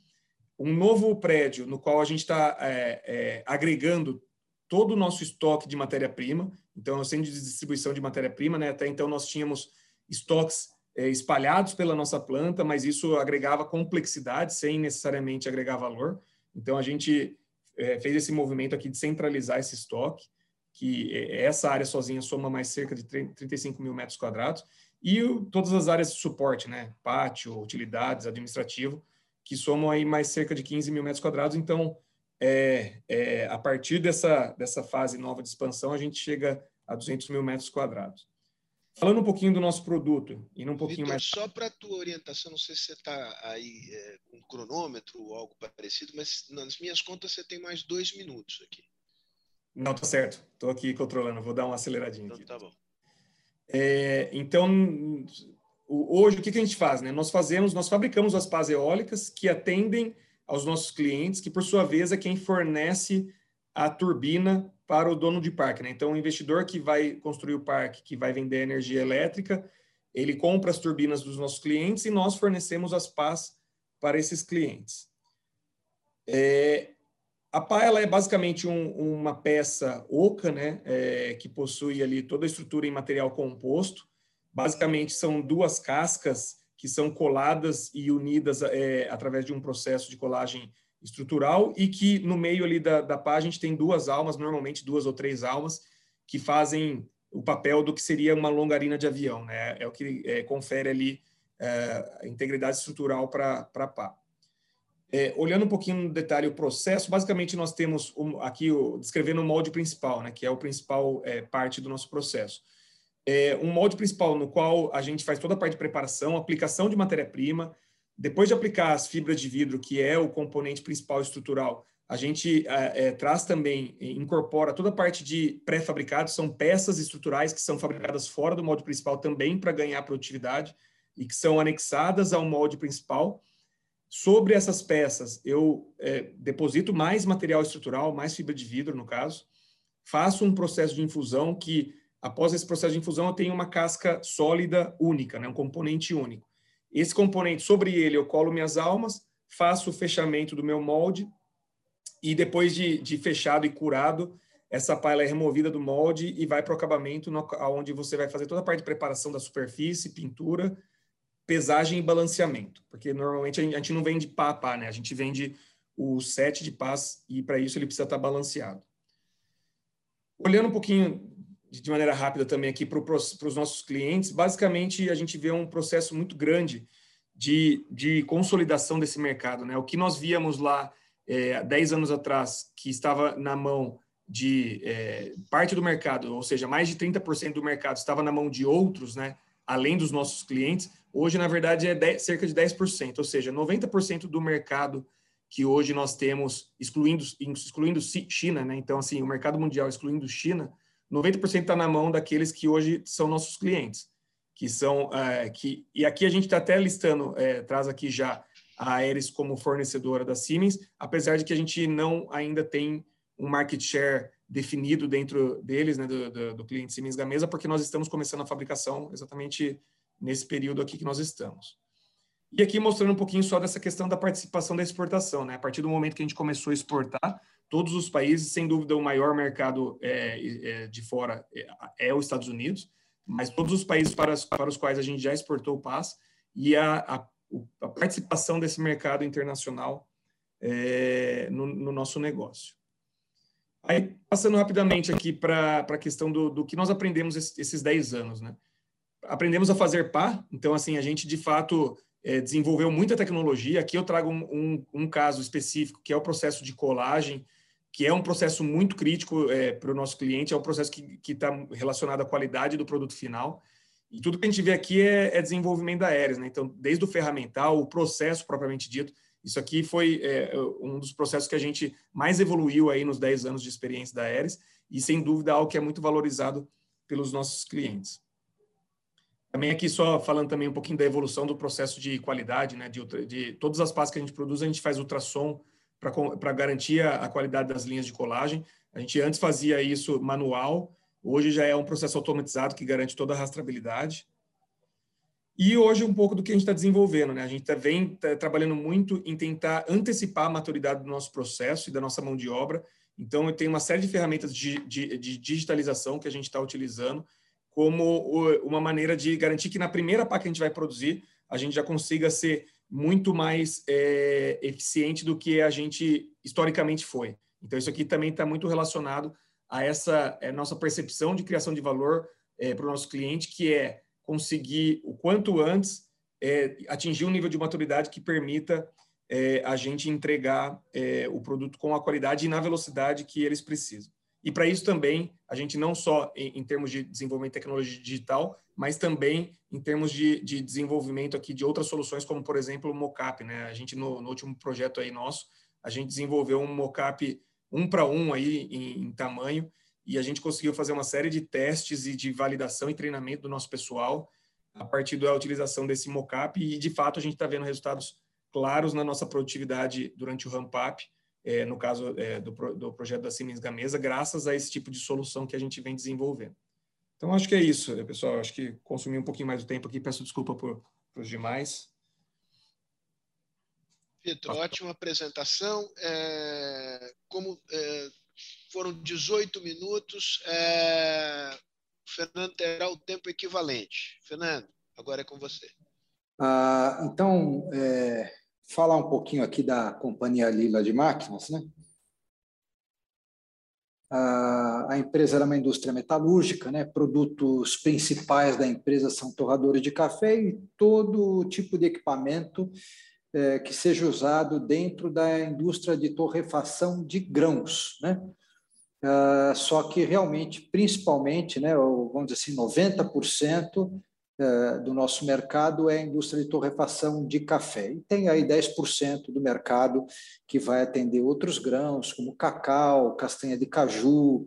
Um novo prédio no qual a gente está é, é, agregando todo o nosso estoque de matéria-prima, então, é o centro de distribuição de matéria-prima, né? Até então nós tínhamos estoques é, espalhados pela nossa planta, mas isso agregava complexidade sem necessariamente agregar valor. Então, a gente é, fez esse movimento aqui de centralizar esse estoque, que é, essa área sozinha soma mais cerca de 35 mil metros quadrados, e o, todas as áreas de suporte, né? Pátio, utilidades, administrativo, que somam aí mais cerca de 15 mil metros quadrados. Então, é, é, a partir dessa, dessa fase nova de expansão, a gente chega a 200 mil metros quadrados. Falando um pouquinho do nosso produto, e um pouquinho Victor, mais. Só para a tua orientação, não sei se você está aí é, com cronômetro ou algo parecido, mas nas minhas contas você tem mais dois minutos aqui. Não, tá certo. Estou aqui controlando, vou dar uma aceleradinha então, aqui. Tá bom. É, então, hoje o que, que a gente faz? Né? Nós fazemos, nós fabricamos as pás eólicas que atendem aos nossos clientes, que por sua vez é quem fornece a turbina para o dono de parque. Né? Então, o investidor que vai construir o parque, que vai vender energia elétrica, ele compra as turbinas dos nossos clientes e nós fornecemos as pás para esses clientes. É, a pá ela é basicamente um, uma peça oca, né, é, que possui ali toda a estrutura em material composto. Basicamente são duas cascas que são coladas e unidas é, através de um processo de colagem estrutural e que no meio ali da, da pá a gente tem duas almas, normalmente duas ou três almas, que fazem o papel do que seria uma longarina de avião, né? É o que é, confere ali é, a integridade estrutural para a pá. É, olhando um pouquinho no detalhe o processo, basicamente nós temos um, aqui o, descrevendo o molde principal, né? Que é o principal é, parte do nosso processo é, um molde principal no qual a gente faz toda a parte de preparação, aplicação de matéria-prima. Depois de aplicar as fibras de vidro, que é o componente principal estrutural, a gente é, é, traz também, incorpora toda a parte de pré-fabricados, são peças estruturais que são fabricadas fora do molde principal também para ganhar produtividade e que são anexadas ao molde principal. Sobre essas peças, eu é, deposito mais material estrutural, mais fibra de vidro, no caso, faço um processo de infusão que após esse processo de infusão, eu tenho uma casca sólida única, né, um componente único. Esse componente, sobre ele, eu colo minhas almas, faço o fechamento do meu molde e depois de, de fechado e curado, essa palha é removida do molde e vai para o acabamento, no, onde você vai fazer toda a parte de preparação da superfície, pintura, pesagem e balanceamento. Porque normalmente a gente não vende pá a pá, né? A gente vende o set de pás e para isso ele precisa estar balanceado. Olhando um pouquinho de maneira rápida também aqui para os nossos clientes, basicamente a gente vê um processo muito grande de, de consolidação desse mercado. Né? O que nós víamos lá é, 10 anos atrás, que estava na mão de é, parte do mercado, ou seja, mais de 30% do mercado estava na mão de outros, né, além dos nossos clientes, hoje, na verdade, é 10, cerca de 10%, ou seja, 90% do mercado que hoje nós temos, excluindo, excluindo China, né, então, assim, o mercado mundial excluindo China, 90% está na mão daqueles que hoje são nossos clientes, que são é, que e aqui a gente está até listando, é, traz aqui já a Aeres como fornecedora da Siemens, apesar de que a gente não ainda tem um market share definido dentro deles, né, do, do, do cliente Siemens Gamesa, porque nós estamos começando a fabricação exatamente nesse período aqui que nós estamos. E aqui mostrando um pouquinho só dessa questão da participação da exportação, né? A partir do momento que a gente começou a exportar, todos os países, sem dúvida, o maior mercado é, é, de fora é, é, os Estados Unidos, mas todos os países para, para os quais a gente já exportou o PAS e a, a, a participação desse mercado internacional é, no, no, nosso negócio. Aí, passando rapidamente aqui para a questão do, do, que nós aprendemos esses 10 anos, né? Aprendemos a fazer pá, então, assim, a gente, de fato, é, desenvolveu muita tecnologia. Aqui eu trago um, um, um, caso específico, que é o processo de colagem, que é um processo muito crítico é, para o nosso cliente, é um processo que está relacionado à qualidade do produto final. E tudo que a gente vê aqui é, é desenvolvimento da Aeres, né? Então, desde o ferramental, o processo propriamente dito, isso aqui foi é, um dos processos que a gente mais evoluiu aí nos 10 anos de experiência da Aeres e, sem dúvida, algo que é muito valorizado pelos nossos clientes. Também aqui só falando também um pouquinho da evolução do processo de qualidade, né? De, de todas as pastas que a gente produz, a gente faz ultrassom para garantir a qualidade das linhas de colagem. A gente antes fazia isso manual, hoje já é um processo automatizado que garante toda a rastreabilidade. E hoje um pouco do que a gente está desenvolvendo, né? A gente tá, vem tá, trabalhando muito em tentar antecipar a maturidade do nosso processo e da nossa mão de obra. Então, eu tenho uma série de ferramentas de, de, de digitalização que a gente está utilizando como uma maneira de garantir que na primeira pá que a gente vai produzir, a gente já consiga ser muito mais é, eficiente do que a gente historicamente foi. Então, isso aqui também está muito relacionado a essa é, nossa percepção de criação de valor é, para o nosso cliente, que é conseguir, o quanto antes, é, atingir um nível de maturidade que permita é, a gente entregar o produto com a qualidade e na velocidade que eles precisam. E para isso também, a gente não só em, em, termos de desenvolvimento de tecnologia digital, mas também em termos de, de desenvolvimento aqui de outras soluções, como, por exemplo, o mocap. Né? A gente, no, no último projeto aí nosso, a gente desenvolveu um mocap um para um aí em, em tamanho, e a gente conseguiu fazer uma série de testes e de validação e treinamento do nosso pessoal a partir da utilização desse mocap, e de fato a gente está vendo resultados claros na nossa produtividade durante o ramp-up, é, no caso é, do, do, projeto da Siemens Gamesa, graças a esse tipo de solução que a gente vem desenvolvendo. Então, acho que é isso, né, pessoal. Acho que consumi um pouquinho mais do tempo aqui. Peço desculpa por, por os demais. Vitor, ótima apresentação. É, como é, foram 18 minutos, é, o Fernando terá o tempo equivalente. Fernando, agora é com você. Ah, então, é, falar um pouquinho aqui da Companhia Lila de Máquinas. Né? A empresa era uma indústria metalúrgica, né? produtos principais da empresa são torradores de café e todo tipo de equipamento é, que seja usado dentro da indústria de torrefação de grãos. Né? Uh, só que realmente, principalmente, né, vamos dizer assim, 90% é, do nosso mercado é a indústria de torrefação de café. E tem aí 10% do mercado que vai atender outros grãos, como cacau, castanha de caju,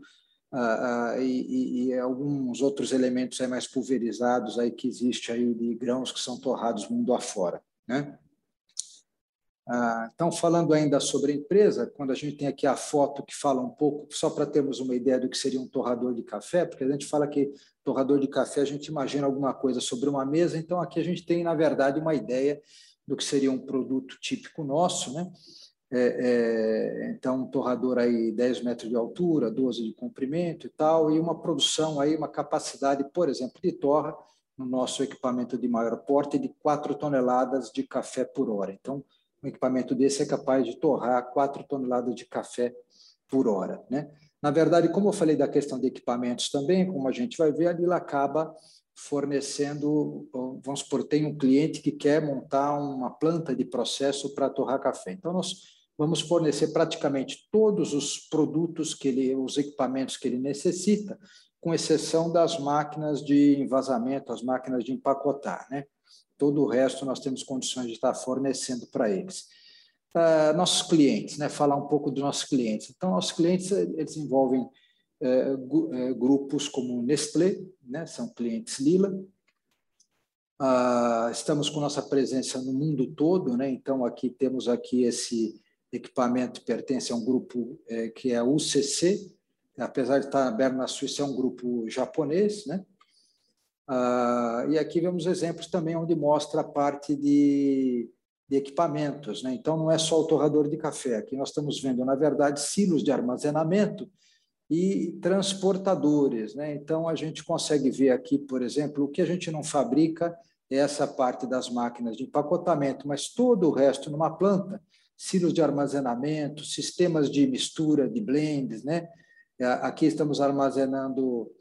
ah, ah, e, e, alguns outros elementos aí mais pulverizados aí que existe aí de grãos que são torrados mundo afora, né? Ah, então, falando ainda sobre a empresa, quando a gente tem aqui a foto que fala um pouco, só para termos uma ideia do que seria um torrador de café, porque a gente fala que torrador de café, a gente imagina alguma coisa sobre uma mesa, então aqui a gente tem, na verdade, uma ideia do que seria um produto típico nosso, né? É, é, então, um torrador aí 10 metros de altura, 12 de comprimento e tal, e uma produção aí, uma capacidade, por exemplo, de torra, no nosso equipamento de maior porte, de 4 toneladas de café por hora. Então, um equipamento desse é capaz de torrar 4 toneladas de café por hora. Né? Na verdade, como eu falei da questão de equipamentos também, como a gente vai ver, a Lila acaba fornecendo, vamos supor, tem um cliente que quer montar uma planta de processo para torrar café. Então, nós vamos fornecer praticamente todos os produtos que ele, os equipamentos que ele necessita, com exceção das máquinas de envasamento, as máquinas de empacotar, né? todo o resto nós temos condições de estar fornecendo para eles. Nossos clientes, né? falar um pouco dos nossos clientes. Então, nossos clientes eles envolvem uh, grupos como Nestlé, né? são clientes Lila. Uh, estamos com nossa presença no mundo todo, né? então aqui temos aqui esse equipamento pertence a um grupo eh, que é a UCC, apesar de estar aberto na Suíça, é um grupo japonês, né? Ah, e aqui vemos exemplos também onde mostra a parte de, de equipamentos. Né? Então, não é só o torrador de café. Aqui nós estamos vendo, na verdade, silos de armazenamento e transportadores. Né? Então, a gente consegue ver aqui, por exemplo, o que a gente não fabrica é essa parte das máquinas de empacotamento, mas todo o resto numa planta, silos de armazenamento, sistemas de mistura de blends, né? Aqui estamos armazenando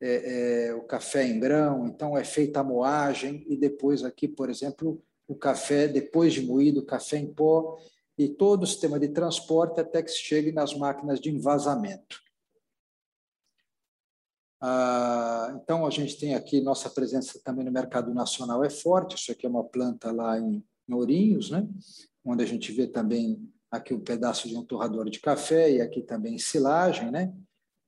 é, é, o café em grão, então é feita a moagem e depois aqui, por exemplo, o café depois de moído, o café em pó e todo o sistema de transporte até que chegue nas máquinas de envasamento. Ah, então, a gente tem aqui, nossa presença também no mercado nacional é forte. Isso aqui é uma planta lá em, Ourinhos, né? onde a gente vê também aqui um pedaço de um torrador de café e aqui também silagem, né?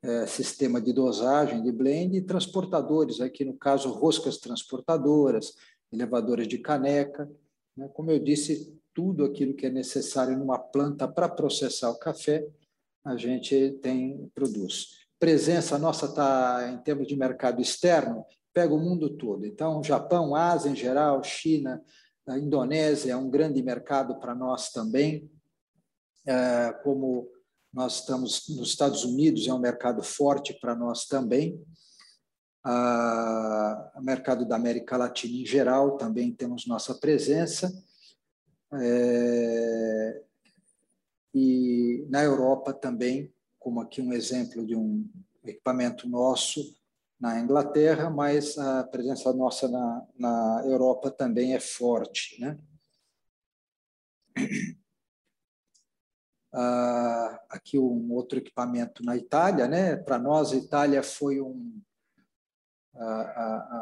É, sistema de dosagem, de blend e transportadores, aqui no caso roscas transportadoras, elevadores de caneca. Né? Como eu disse, tudo aquilo que é necessário numa planta para processar o café, a gente tem produz. Presença nossa está em termos de mercado externo, pega o mundo todo. Então, Japão, Ásia em geral, China, a Indonésia é um grande mercado para nós também. É, como nós estamos nos Estados Unidos, é um mercado forte para nós também. O mercado da América Latina em geral também temos nossa presença. É, e na Europa também, como aqui um exemplo de um equipamento nosso na Inglaterra, mas a presença nossa na, na Europa também é forte. Né? Ah, aqui um outro equipamento na Itália, né? Para nós, a Itália foi um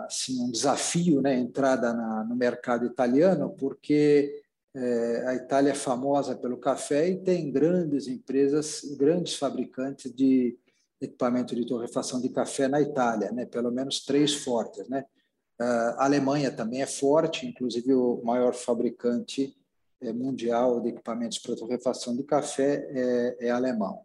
assim um desafio, né? Entrada na, no mercado italiano, porque é, a Itália é famosa pelo café e tem grandes empresas, grandes fabricantes de equipamento de torrefação de café na Itália, né? Pelo menos três fortes, né? A Alemanha também é forte, inclusive o maior fabricante é, mundial de equipamentos para torrefação de café é, é alemão.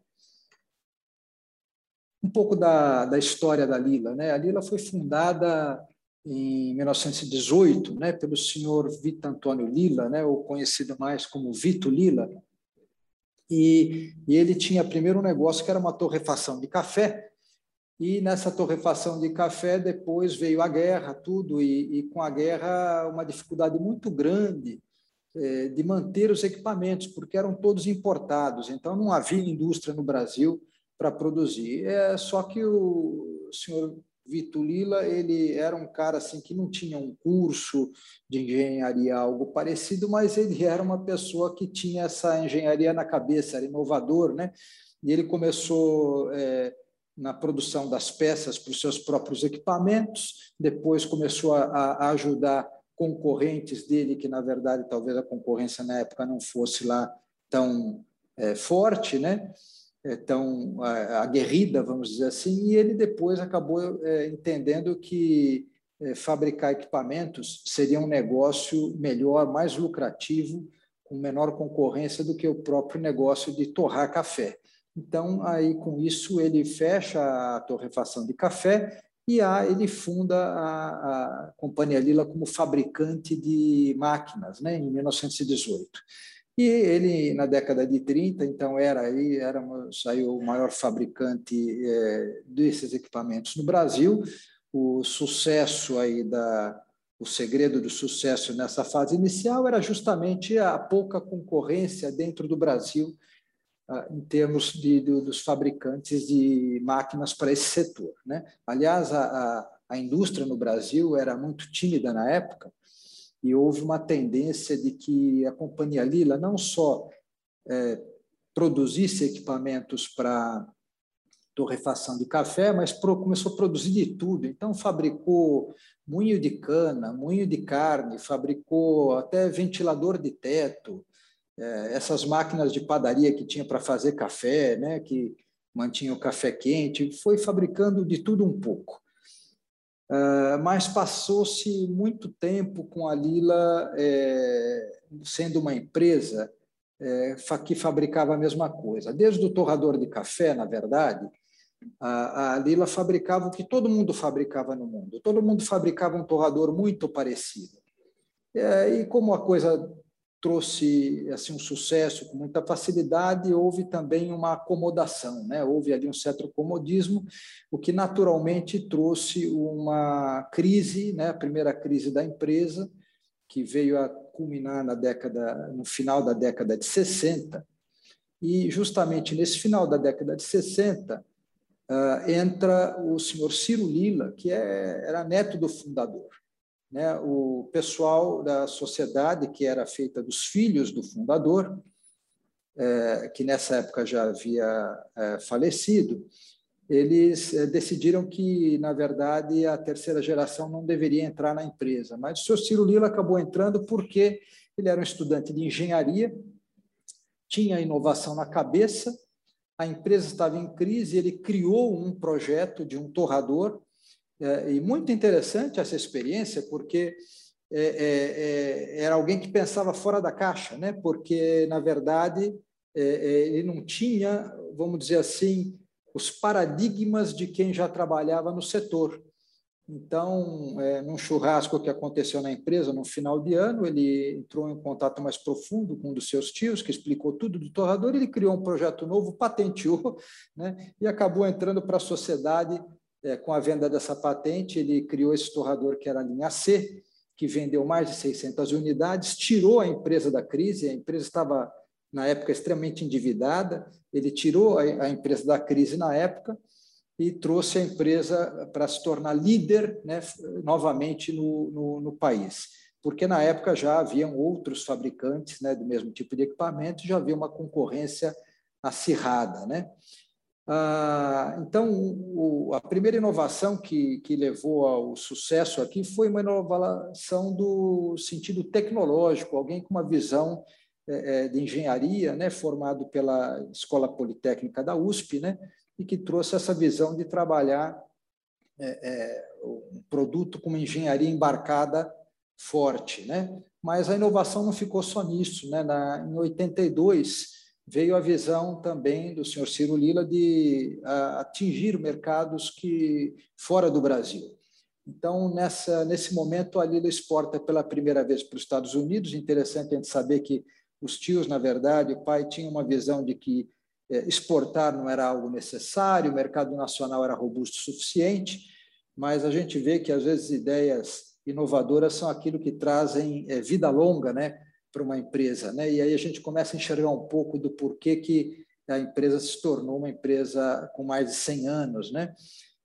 Um pouco da, da história da Lila. Né? A Lila foi fundada em 1918 né, pelo senhor Vito Antônio Lila, né, ou conhecido mais como Vito Lila, e, e, ele tinha primeiro um negócio que era uma torrefação de café, e nessa torrefação de café depois veio a guerra, tudo, e, e com a guerra uma dificuldade muito grande é, de manter os equipamentos, porque eram todos importados, então não havia indústria no Brasil para produzir. É, só que o senhor Vitor Lila, ele era um cara assim que não tinha um curso de engenharia, algo parecido, mas ele era uma pessoa que tinha essa engenharia na cabeça, era inovador, né? E ele começou é, na produção das peças para os seus próprios equipamentos, depois começou a, a ajudar concorrentes dele, que na verdade talvez a concorrência na época não fosse lá tão é, forte, né? É, tão aguerrida, vamos dizer assim, e ele depois acabou é, entendendo que é, fabricar equipamentos seria um negócio melhor, mais lucrativo, com menor concorrência do que o próprio negócio de torrar café. Então, aí com isso ele fecha a torrefação de café e a, ele funda a, a Companhia Lila como fabricante de máquinas, né, em 1918. E ele, na década de 30, então era aí, era saiu o maior fabricante é, desses equipamentos no Brasil. O sucesso aí da o segredo do sucesso nessa fase inicial era justamente a pouca concorrência dentro do Brasil ah, em termos de, de, dos fabricantes de máquinas para esse setor. Né? Aliás, a, a, a indústria no Brasil era muito tímida na época e houve uma tendência de que a companhia Lila não só é, produzisse equipamentos para torrefação de café, mas pro, começou a produzir de tudo. Então, fabricou moinho de cana, moinho de carne, fabricou até ventilador de teto, é, essas máquinas de padaria que tinha para fazer café, né, que mantinha o café quente, foi fabricando de tudo um pouco. Uh, mas passou-se muito tempo com a Lila é, sendo uma empresa é, que fabricava a mesma coisa. Desde o torrador de café, na verdade, a, Lila fabricava o que todo mundo fabricava no mundo. Todo mundo fabricava um torrador muito parecido. É, e como a coisa trouxe assim um sucesso com muita facilidade, houve também uma acomodação, né? Houve ali um certo comodismo, o que naturalmente trouxe uma crise, né? A primeira crise da empresa, que veio a culminar na década no final da década de 60. E justamente nesse final da década de 60, uh, entra o senhor Ciro Lila, que é, era neto do fundador. Né, o pessoal da sociedade, que era feita dos filhos do fundador, é, que nessa época já havia é, falecido, eles é, decidiram que, na verdade, a terceira geração não deveria entrar na empresa. Mas o senhor Ciro Lila acabou entrando porque ele era um estudante de engenharia, tinha inovação na cabeça, a empresa estava em crise, ele criou um projeto de um torrador, é, e muito interessante essa experiência, porque é, é, é era alguém que pensava fora da caixa, né? porque, na verdade, é, é, ele não tinha, vamos dizer assim, os paradigmas de quem já trabalhava no setor. Então, é, num churrasco que aconteceu na empresa no final de ano, ele entrou em contato mais profundo com um dos seus tios, que explicou tudo do torrador, ele criou um projeto novo, patenteou, né, e acabou entrando para a sociedade é, com a venda dessa patente. Ele criou esse torrador que era a linha C, que vendeu mais de 600 unidades, tirou a empresa da crise, a empresa estava, na época, extremamente endividada, ele tirou a, a empresa da crise na época, e trouxe a empresa para se tornar líder né, novamente no, no, no, país. Porque na época já haviam outros fabricantes né, do mesmo tipo de equipamento, já havia uma concorrência acirrada. Né? Ah, então, o, a primeira inovação que, que levou ao sucesso aqui foi uma inovação do sentido tecnológico, alguém com uma visão é, de engenharia, né, formado pela Escola Politécnica da USP, né, e que trouxe essa visão de trabalhar é, é, um produto com uma engenharia embarcada forte. Né? Mas a inovação não ficou só nisso. Né? Na, em 82, veio a visão também do senhor Ciro Lila de atingir mercados que fora do Brasil. Então, nessa, nesse momento, a Lila exporta pela primeira vez para os Estados Unidos. Interessante a gente saber que os tios, na verdade, o pai tinha uma visão de que é, exportar não era algo necessário, o mercado nacional era robusto o suficiente, mas a gente vê que às vezes ideias inovadoras são aquilo que trazem é, vida longa, né, para uma empresa, né? E aí a gente começa a enxergar um pouco do porquê que a empresa se tornou uma empresa com mais de 100 anos, né?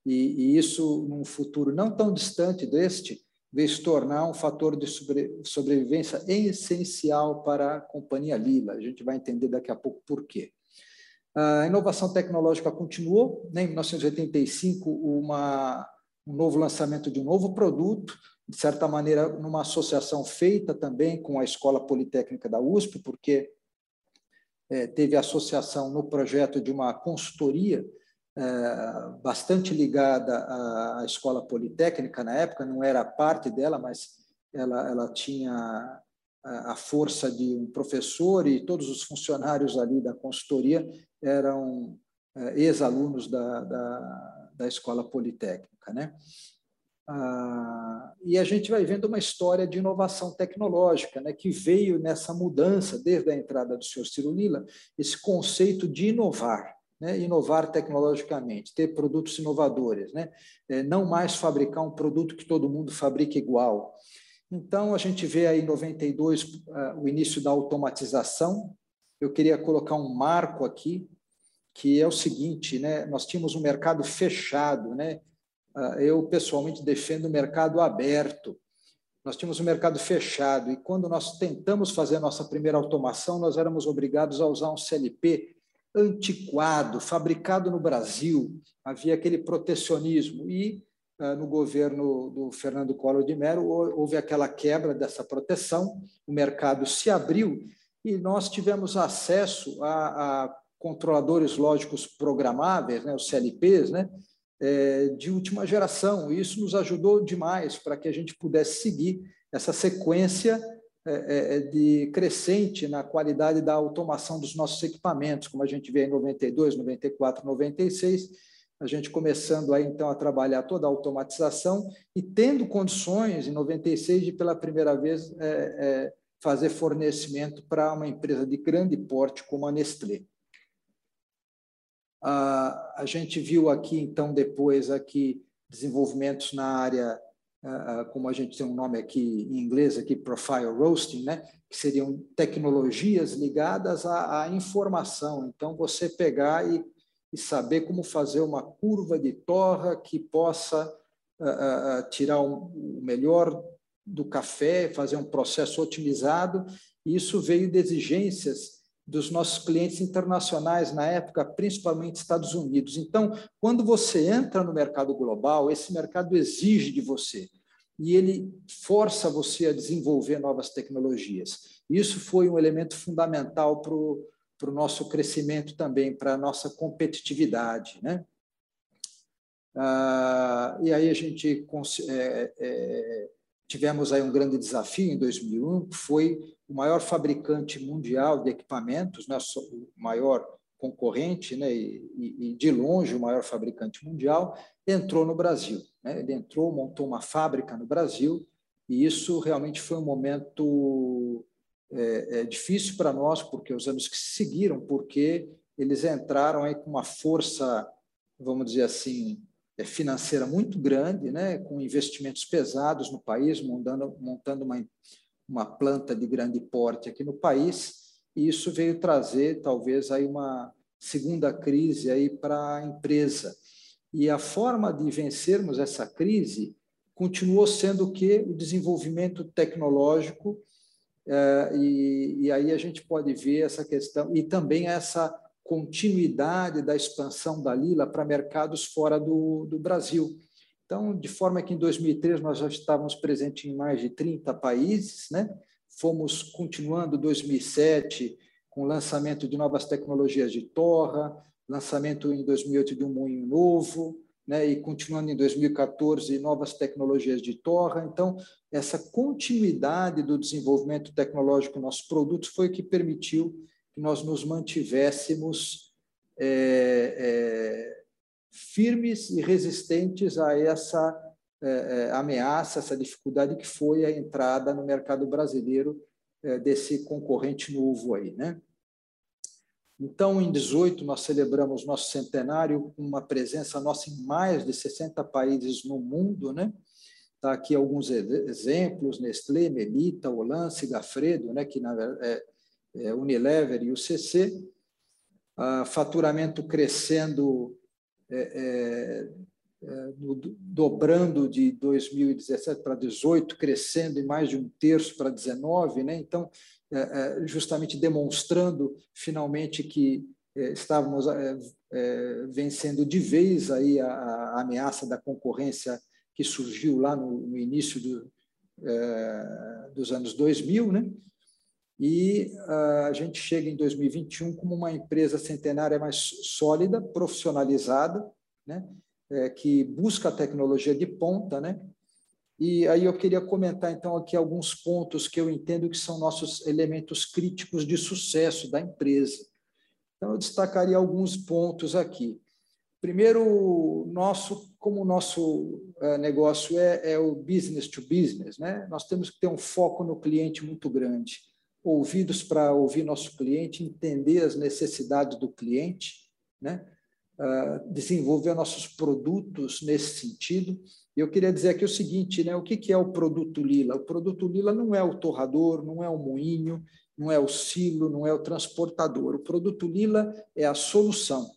E, e isso, num futuro não tão distante deste, veio se tornar um fator de sobre, sobrevivência essencial para a companhia Lila. A gente vai entender daqui a pouco por quê. A inovação tecnológica continuou, né? em 1985, uma, um novo lançamento de um novo produto, de certa maneira, numa associação feita também com a Escola Politécnica da USP, porque é, teve associação no projeto de uma consultoria é, bastante ligada à, à, Escola Politécnica na época, não era parte dela, mas ela, ela tinha a força de um professor e todos os funcionários ali da consultoria eram é, ex-alunos da, da, da, Escola Politécnica. Né? Ah, e a gente vai vendo uma história de inovação tecnológica, né, que veio nessa mudança, desde a entrada do senhor Ciro Lila, esse conceito de inovar. Né, inovar tecnologicamente, ter produtos inovadores, né, é, não mais fabricar um produto que todo mundo fabrica igual, então, a gente vê aí em 92 uh, o início da automatização. Eu queria colocar um marco aqui, que é o seguinte, né? nós tínhamos um mercado fechado, né? Uh, eu pessoalmente defendo o mercado aberto. Nós tínhamos um mercado fechado e quando nós tentamos fazer a nossa primeira automação, nós éramos obrigados a usar um CLP antiquado, fabricado no Brasil. Havia aquele protecionismo e ah, no governo do Fernando Collor de Mello, houve aquela quebra dessa proteção, o mercado se abriu e nós tivemos acesso a, a controladores lógicos programáveis, né, os CLPs, né, de última geração. E isso nos ajudou demais para que a gente pudesse seguir essa sequência é, é, de crescente na qualidade da automação dos nossos equipamentos, como a gente vê em 92, 94, 96 a gente começando aí então a trabalhar toda a automatização e tendo condições em 96 de pela primeira vez é, é, fazer fornecimento para uma empresa de grande porte como a Nestlé. A, a gente viu aqui então depois aqui desenvolvimentos na área como a gente tem um nome aqui em inglês aqui profile roasting, né, que seriam tecnologias ligadas à, à informação. Então você pegar e e saber como fazer uma curva de torra que possa tirar o um, melhor do café, fazer um processo otimizado, e isso veio de exigências dos nossos clientes internacionais na época, principalmente Estados Unidos. Então, quando você entra no mercado global, esse mercado exige de você e ele força você a desenvolver novas tecnologias. Isso foi um elemento fundamental para o nosso crescimento também, para a nossa competitividade. Né? Ah, e aí a gente é, é, tivemos aí um grande desafio em 2001, que foi o maior fabricante mundial de equipamentos, né, o maior concorrente, né, e, e, de longe o maior fabricante mundial, entrou no Brasil. Né? Ele entrou, montou uma fábrica no Brasil, e isso realmente foi um momento é, é, difícil para nós, porque os anos que se seguiram, porque eles entraram aí com uma força, vamos dizer assim, é, financeira muito grande, né, com investimentos pesados no país, montando, montando uma, uma planta de grande porte aqui no país, e isso veio trazer talvez aí uma segunda crise aí para a empresa. E a forma de vencermos essa crise continuou sendo o que o desenvolvimento tecnológico é, e, e aí a gente pode ver essa questão e também essa continuidade da expansão da Lila para mercados fora do, do Brasil. Então, de forma que em 2003 nós já estávamos presentes em mais de 30 países, né? fomos continuando 2007 com o lançamento de novas tecnologias de torra, lançamento em 2008 de um moinho novo, né, e continuando em 2014 novas tecnologias de torra. Então, essa continuidade do desenvolvimento tecnológico dos nossos produtos foi o que permitiu que nós nos mantivéssemos é, é, firmes e resistentes a essa é ameaça, essa dificuldade que foi a entrada no mercado brasileiro é, desse concorrente novo aí, né? Então, em 18, nós celebramos nosso centenário com uma presença nossa em mais de 60 países no mundo, né? Tá aqui alguns exemplos: Nestlé, Melita, Olance, Gafredo, né? Que na é, é Unilever e o CC. Ah, faturamento crescendo, é, é, é dobrando de 2017 para 18, crescendo em mais de um terço para 19, né? Então, é, é, justamente demonstrando finalmente que é, estávamos vencendo de vez aí a, ameaça da concorrência que surgiu lá no, início do, dos anos 2000, né? E a gente chega em 2021 como uma empresa centenária mais sólida, profissionalizada, né? que busca a tecnologia de ponta, né? E aí eu queria comentar então aqui alguns pontos que eu entendo que são nossos elementos críticos de sucesso da empresa. Então eu destacaria alguns pontos aqui. Primeiro, nosso como o nosso é, negócio é, é o business to business, né? Nós temos que ter um foco no cliente muito grande, ouvidos para ouvir nosso cliente, entender as necessidades do cliente, né? Uh, desenvolver nossos produtos nesse sentido eu queria dizer aqui o seguinte, né? O que é o produto Lila? O produto Lila não é o torrador, não é o moinho, não é o silo, não é o transportador. O produto Lila é a solução,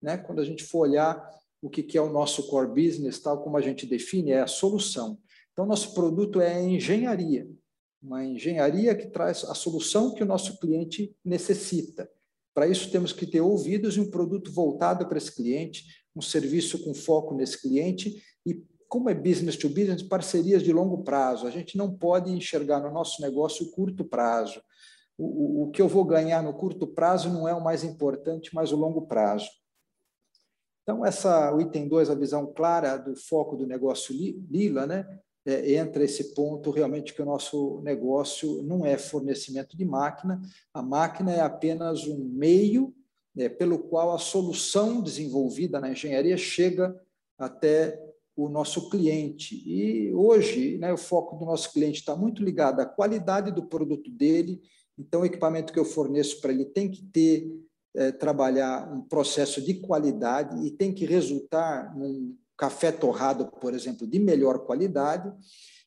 né? Quando a gente for olhar o que é o nosso core business, tal como a gente define, é a solução. Então, nosso produto é a engenharia, uma engenharia que traz a solução que o nosso cliente necessita. Para isso, temos que ter ouvidos e um produto voltado para esse cliente, um serviço com foco nesse cliente e como é business to business, parcerias de longo prazo. A gente não pode enxergar no nosso negócio o curto prazo. O, o, o que eu vou ganhar no curto prazo não é o mais importante, mas o longo prazo. Então, essa, o item 2, a visão clara do foco do negócio Lila, né? É, entra esse ponto realmente que o nosso negócio não é fornecimento de máquina, a máquina é apenas um meio é, pelo qual a solução desenvolvida na engenharia chega até o nosso cliente. E hoje, né, o foco do nosso cliente está muito ligado à qualidade do produto dele. Então, o equipamento que eu forneço para ele tem que ter, é, trabalhar um processo de qualidade e tem que resultar num café torrado, por exemplo, de melhor qualidade.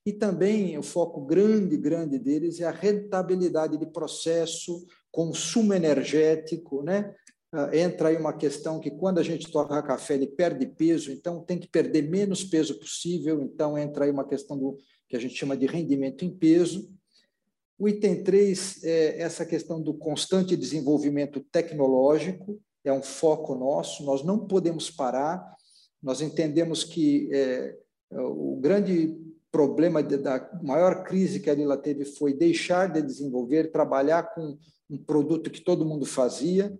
E também o foco grande, grande deles é a rentabilidade de processo, consumo energético, né? Ah, entra aí uma questão que quando a gente torra café ele perde peso, então tem que perder menos peso possível, então entra aí uma questão do que que a gente chama de rendimento em peso. O item 3 é essa questão do constante desenvolvimento tecnológico, é um foco nosso, nós não podemos parar, nós entendemos que é, o grande problema da maior crise que a Lila teve foi deixar de desenvolver, trabalhar com um produto que todo mundo fazia,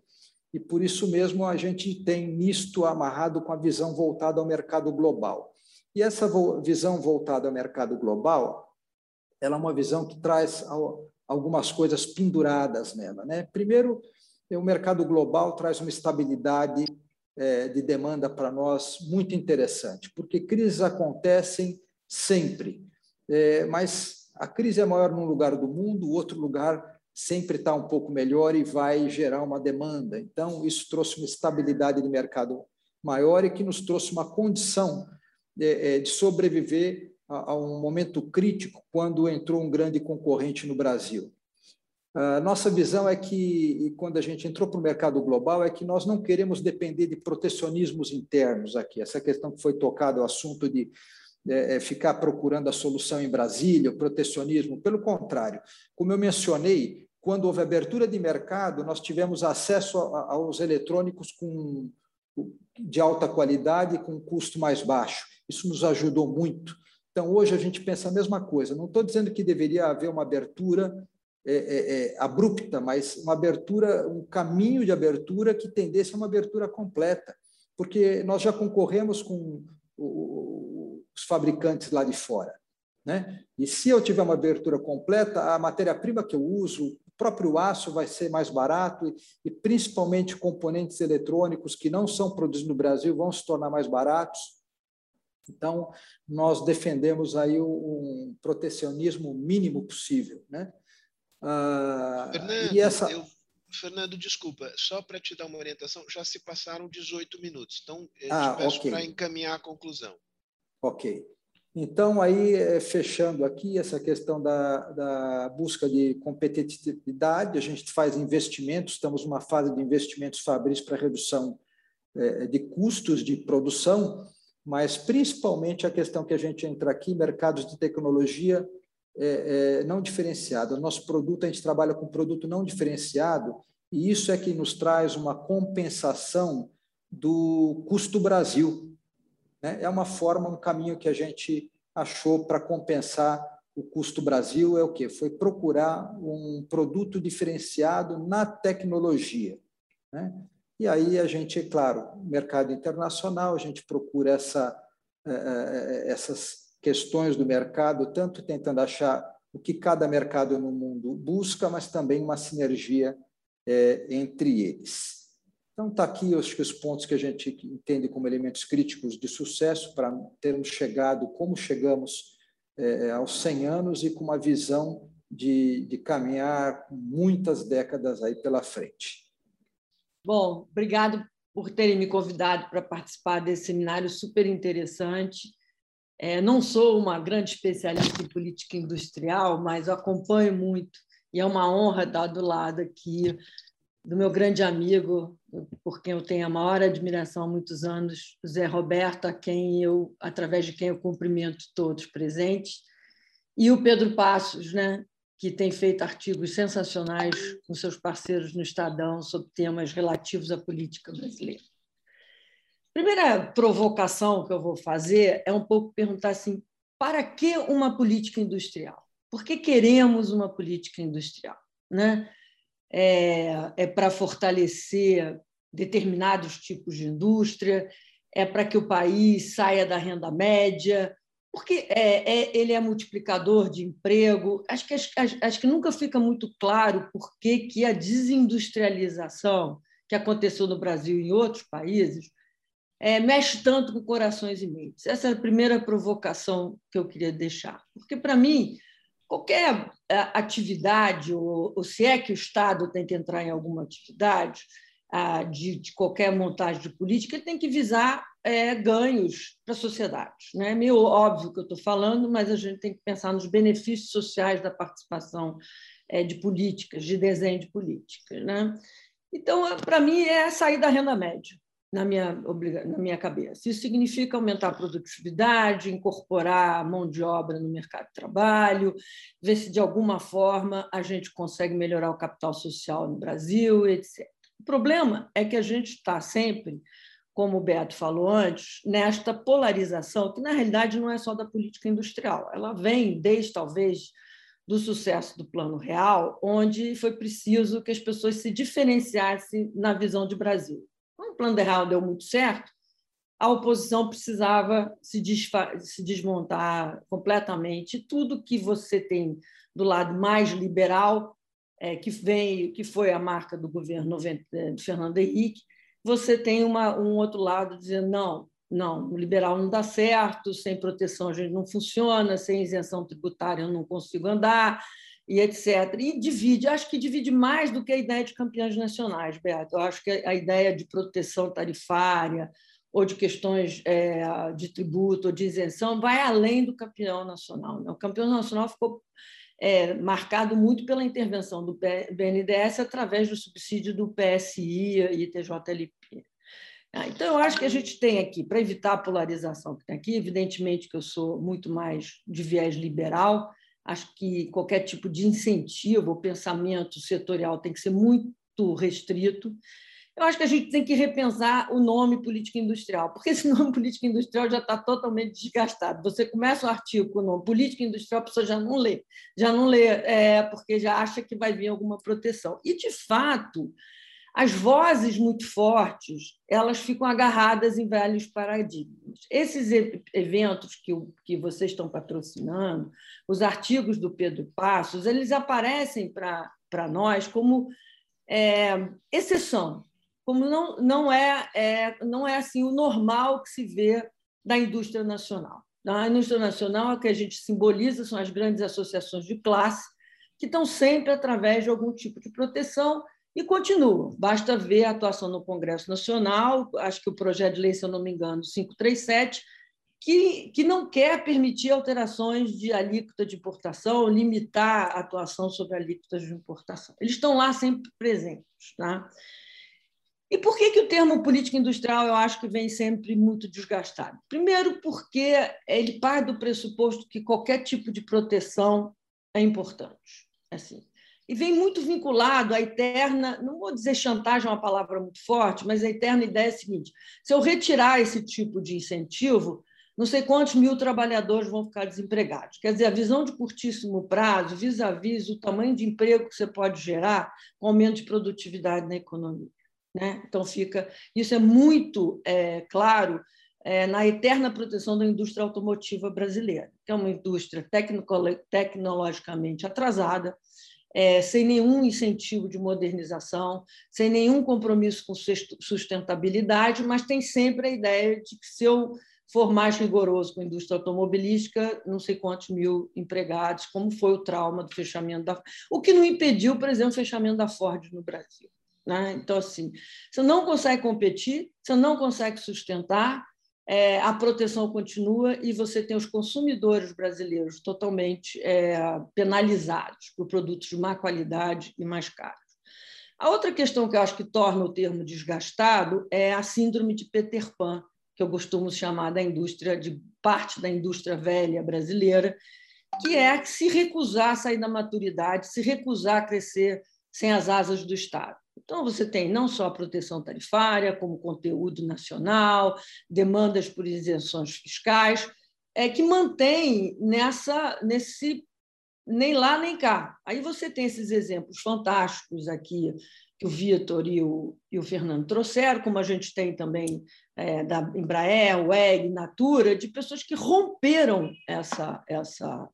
e por isso mesmo a gente tem nisto amarrado com a visão voltada ao mercado global. E essa visão voltada ao mercado global, ela é uma visão que traz algumas coisas penduradas nela. Né? Primeiro, o mercado global traz uma estabilidade é, de demanda para nós muito interessante, porque crises acontecem sempre, é, mas a crise é maior num lugar do mundo, o outro lugar sempre está um pouco melhor e vai gerar uma demanda. Então, isso trouxe uma estabilidade de mercado maior e que nos trouxe uma condição é, de sobreviver a um momento crítico quando entrou um grande concorrente no Brasil. A nossa visão é que, quando a gente entrou para o mercado global, é que nós não queremos depender de protecionismos internos aqui. Essa questão que foi tocada, o assunto de é, é, ficar procurando a solução em Brasília, o protecionismo. Pelo contrário, como eu mencionei, quando houve abertura de mercado, nós tivemos acesso aos eletrônicos com, de alta qualidade com custo mais baixo. Isso nos ajudou muito. Então, hoje a gente pensa a mesma coisa. Não estou dizendo que deveria haver uma abertura é, é, é, abrupta, mas uma abertura, um caminho de abertura que tendesse a uma abertura completa, porque nós já concorremos com os fabricantes lá de fora. Né? E se eu tiver uma abertura completa, a matéria-prima que eu uso, o próprio aço vai ser mais barato e, e, principalmente componentes eletrônicos que não são produzidos no Brasil vão se tornar mais baratos. Então, nós defendemos aí um protecionismo mínimo possível, né? Ah, Fernando, essa... eu, Fernando, desculpa, só para te dar uma orientação, já se passaram 18 minutos, então eu ah, te peço okay. para encaminhar a conclusão. Ok. Então, aí, eh, fechando aqui essa questão da, da busca de competitividade, a gente faz investimentos, estamos numa fase de investimentos fabris para redução eh, de custos de produção, mas principalmente a questão que a gente entra aqui, mercados de tecnologia, é, é, não diferenciado. Nosso produto, a gente trabalha com produto não diferenciado, e isso é que nos traz uma compensação do custo Brasil. Né? É uma forma, um caminho que a gente achou para compensar o custo Brasil é o que? Foi procurar um produto diferenciado na tecnologia. Né? E aí a gente, é claro, mercado internacional, a gente procura essa, é, é, essas questões do mercado, tanto tentando achar o que cada mercado no mundo busca, mas também uma sinergia é, entre eles. Então, está aqui acho que os pontos que a gente entende como elementos críticos de sucesso para termos chegado, como chegamos é, aos 100 anos e com uma visão de, de caminhar muitas décadas aí pela frente. Bom, obrigado por terem me convidado para participar desse seminário super interessante. É, não sou uma grande especialista em política industrial, mas acompanho muito e é uma honra estar do lado aqui do meu grande amigo, por quem eu tenho a maior admiração há muitos anos, Zé Roberto, a quem eu, através de quem eu cumprimento todos presentes, e o Pedro Passos, né, que tem feito artigos sensacionais com seus parceiros no Estadão sobre temas relativos à política brasileira primeira provocação que eu vou fazer é um pouco perguntar assim: para que uma política industrial? Por que queremos uma política industrial? Né? É, é para fortalecer determinados tipos de indústria? É para que o país saia da renda média? Porque é, é, ele é multiplicador de emprego. Acho que, acho, acho que nunca fica muito claro por que, que a desindustrialização que aconteceu no Brasil e em outros países é, mexe tanto com corações e mentes? Essa é a primeira provocação que eu queria deixar. Porque, para mim, qualquer é, atividade, ou, ou, se é que o Estado tem que entrar em alguma atividade ah, de, de, qualquer montagem de política, ele tem que visar é, ganhos para a sociedade. Né? É meio óbvio que eu estou falando, mas a gente tem que pensar nos benefícios sociais da participação é, de políticas, de desenho de políticas. Né? Então, para mim, é sair da renda média. Na minha, na minha cabeça. Isso significa aumentar a produtividade, incorporar a mão de obra no mercado de trabalho, ver se de alguma forma a gente consegue melhorar o capital social no Brasil, etc. O problema é que a gente está sempre, como o Beto falou antes, nesta polarização, que na realidade não é só da política industrial, ela vem desde talvez do sucesso do Plano Real, onde foi preciso que as pessoas se diferenciassem na visão de Brasil. Como o plano de Real deu muito certo, a oposição precisava se, se desmontar completamente. Tudo que você tem do lado mais liberal, é, que vem, que foi a marca do governo de Fernando Henrique, você tem uma, um outro lado dizendo não, não, o liberal não dá certo, sem proteção a gente não funciona, sem isenção tributária eu não consigo andar, e etc. E divide, acho que divide mais do que a ideia de campeões nacionais, Beto. Eu acho que a ideia de proteção tarifária ou de questões é, de tributo ou de isenção vai além do campeão nacional. Né? O campeão nacional ficou é, marcado muito pela intervenção do BNDES através do subsídio do PSI e TJLP. Ah, então, eu acho que a gente tem aqui, para evitar a polarização que tem aqui, evidentemente que eu sou muito mais de viés liberal, Acho que qualquer tipo de incentivo ou pensamento setorial tem que ser muito restrito. Eu acho que a gente tem que repensar o nome política industrial, porque esse nome política industrial já está totalmente desgastado. Você começa o artigo com o nome política industrial, a pessoa já não lê, já não lê, é, porque já acha que vai vir alguma proteção. E, de fato, as vozes muito fortes, elas ficam agarradas em velhos paradigmas. Esses eventos que, que vocês estão patrocinando, os artigos do Pedro Passos, eles aparecem para nós como é, exceção, como não, não, é, é, não é assim o normal que se vê da indústria nacional. A indústria nacional, o que a gente simboliza são as grandes associações de classe, que estão sempre através de algum tipo de proteção e continuam. Basta ver a atuação no Congresso Nacional, acho que o projeto de lei, se eu não me engano, 537, que, que não quer permitir alterações de alíquota de importação, limitar a atuação sobre alíquotas de importação. Eles estão lá sempre presentes. Tá? E por que, que o termo política industrial eu acho que vem sempre muito desgastado? Primeiro, porque ele parte do pressuposto que qualquer tipo de proteção é importante. Assim, e vem muito vinculado à eterna, não vou dizer chantagem é uma palavra muito forte, mas a eterna ideia é a seguinte: se eu retirar esse tipo de incentivo, não sei quantos mil trabalhadores vão ficar desempregados. Quer dizer, a visão de curtíssimo prazo, vis-à-vis o tamanho de emprego que você pode gerar com aumento de produtividade na economia. Né? Então, fica. Isso é muito é, claro é, na eterna proteção da indústria automotiva brasileira, que é uma indústria tecnologicamente atrasada, é, sem nenhum incentivo de modernização, sem nenhum compromisso com sustentabilidade, mas tem sempre a ideia de que se eu for mais rigoroso com a indústria automobilística, não sei quantos mil empregados, como foi o trauma do fechamento da. O que não impediu, por exemplo, o fechamento da Ford no Brasil. Né? Então, assim, você não consegue competir, você não consegue sustentar, é, a proteção continua e você tem os consumidores brasileiros totalmente é, penalizados por produtos de má qualidade e mais caros. A outra questão que eu acho que torna o termo desgastado é a síndrome de Peter Pan, que eu costumo chamar da indústria, de parte da indústria velha brasileira, que é se recusar a sair da maturidade, se recusar a crescer sem as asas do Estado. Então, você tem não só a proteção tarifária, como conteúdo nacional, demandas por isenções fiscais, é, que mantém nessa, nesse nem lá nem cá. Aí você tem esses exemplos fantásticos aqui que o Vitor e o, e o Fernando trouxeram, como a gente tem também é, da Embraer, WEG, Natura, de pessoas que romperam essa, essa,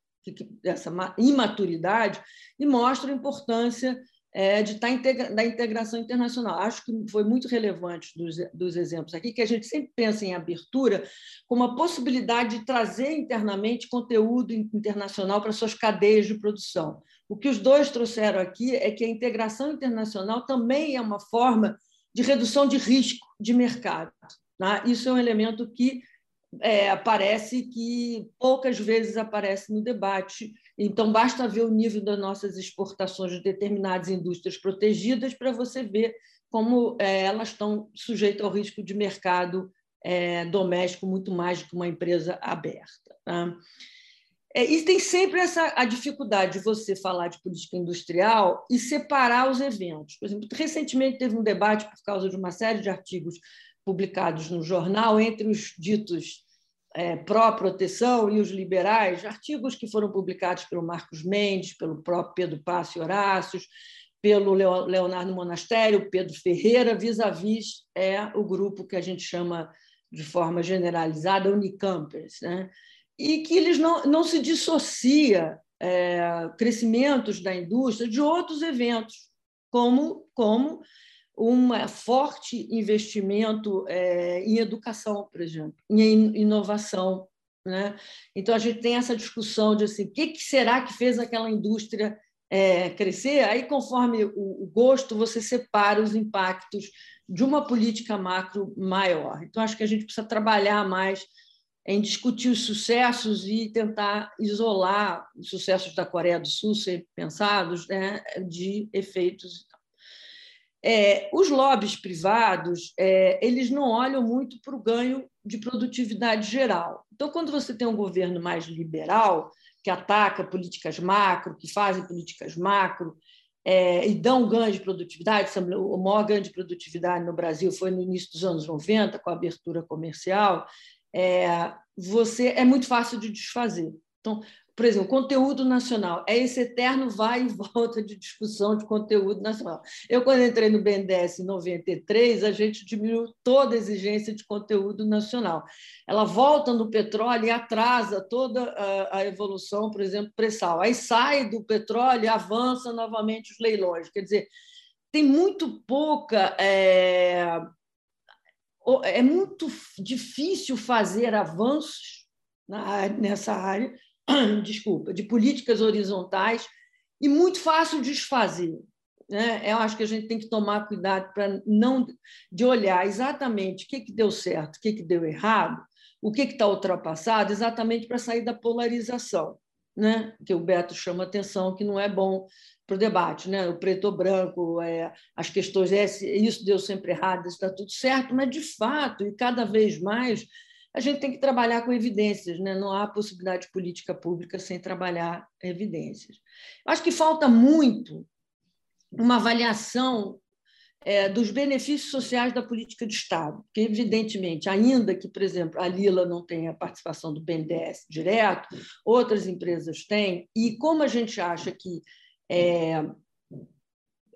essa imaturidade e mostram a importância é, de tá integra da integração internacional. Acho que foi muito relevante dos, dos exemplos aqui, que a gente sempre pensa em abertura como a possibilidade de trazer internamente conteúdo internacional para suas cadeias de produção. O que os dois trouxeram aqui é que a integração internacional também é uma forma de redução de risco de mercado. Tá? Isso é um elemento que é, parece que poucas vezes aparece no debate então, basta ver o nível das nossas exportações de determinadas indústrias protegidas para você ver como é, elas estão sujeitas ao risco de mercado é, doméstico muito mais do que uma empresa aberta. Tá? É, e tem sempre essa a dificuldade de você falar de política industrial e separar os eventos. Por exemplo, recentemente teve um debate por causa de uma série de artigos publicados no jornal entre os ditos é, pró-proteção e os liberais, artigos que foram publicados pelo Marcos Mendes, pelo próprio Pedro Passo e Horácios, pelo Leonardo Monastério, Pedro Ferreira, vis-à-vis é o grupo que a gente chama de forma generalizada Unicampers, né? e que eles não, não se dissocia é, crescimentos da indústria de outros eventos, como, como um forte investimento é, em educação, por exemplo, em inovação. Né? Então, a gente tem essa discussão de assim, o que, que será que fez aquela indústria é, crescer? Aí, conforme o, o gosto, você separa os impactos de uma política macro maior. Então, acho que a gente precisa trabalhar mais em discutir os sucessos e tentar isolar os sucessos da Coreia do Sul, ser pensados, né, de efeitos. É, os lobbies privados é, eles não olham muito para o ganho de produtividade geral. Então, quando você tem um governo mais liberal, que ataca políticas macro, que fazem políticas macro, é, e dão ganho de produtividade. O maior ganho de produtividade no Brasil foi no início dos anos 90, com a abertura comercial é, você é muito fácil de desfazer. Então, por exemplo, conteúdo nacional é esse eterno vai e volta de discussão de conteúdo nacional. Eu, quando entrei no BNDES em 93, a gente diminuiu toda a exigência de conteúdo nacional. Ela volta no petróleo e atrasa toda a, evolução, por exemplo, pré-sal. Aí sai do petróleo e avança novamente os leilões. Quer dizer, tem muito pouca é, é muito difícil fazer avanços nessa área, desculpa, de políticas horizontais e muito fácil desfazer. Né? Eu acho que a gente tem que tomar cuidado para não de olhar exatamente o que, que deu certo, o que, que deu errado, o que está ultrapassado, exatamente para sair da polarização, né? que o Beto chama atenção, que não é bom para o debate, né? o preto ou branco, é, as questões, é, isso deu sempre errado, está tudo certo, mas, de fato, e cada vez mais, a gente tem que trabalhar com evidências, né? não há possibilidade de política pública sem trabalhar evidências. Acho que falta muito uma avaliação é, dos benefícios sociais da política de Estado, porque, evidentemente, ainda que, por exemplo, a Lila não tenha participação do BNDES direto, outras empresas têm, e como a gente acha que é,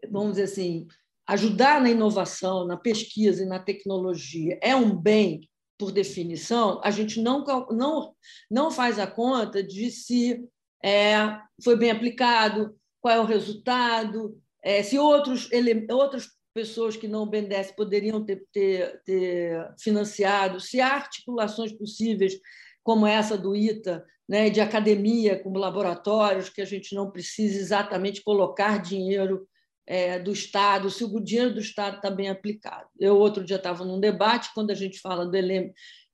vamos dizer assim, ajudar na inovação, na pesquisa e na tecnologia é um bem por definição, a gente não, não, não faz a conta de se é, foi bem aplicado, qual é o resultado, é, se outros, ele, outras pessoas que não obedecem poderiam ter, ter, ter financiado, se há articulações possíveis como essa do ITA, né, de academia, com laboratórios, que a gente não precisa exatamente colocar dinheiro é, do Estado, se o dinheiro do Estado está bem aplicado. Eu, outro dia, estava num debate, quando a gente fala do,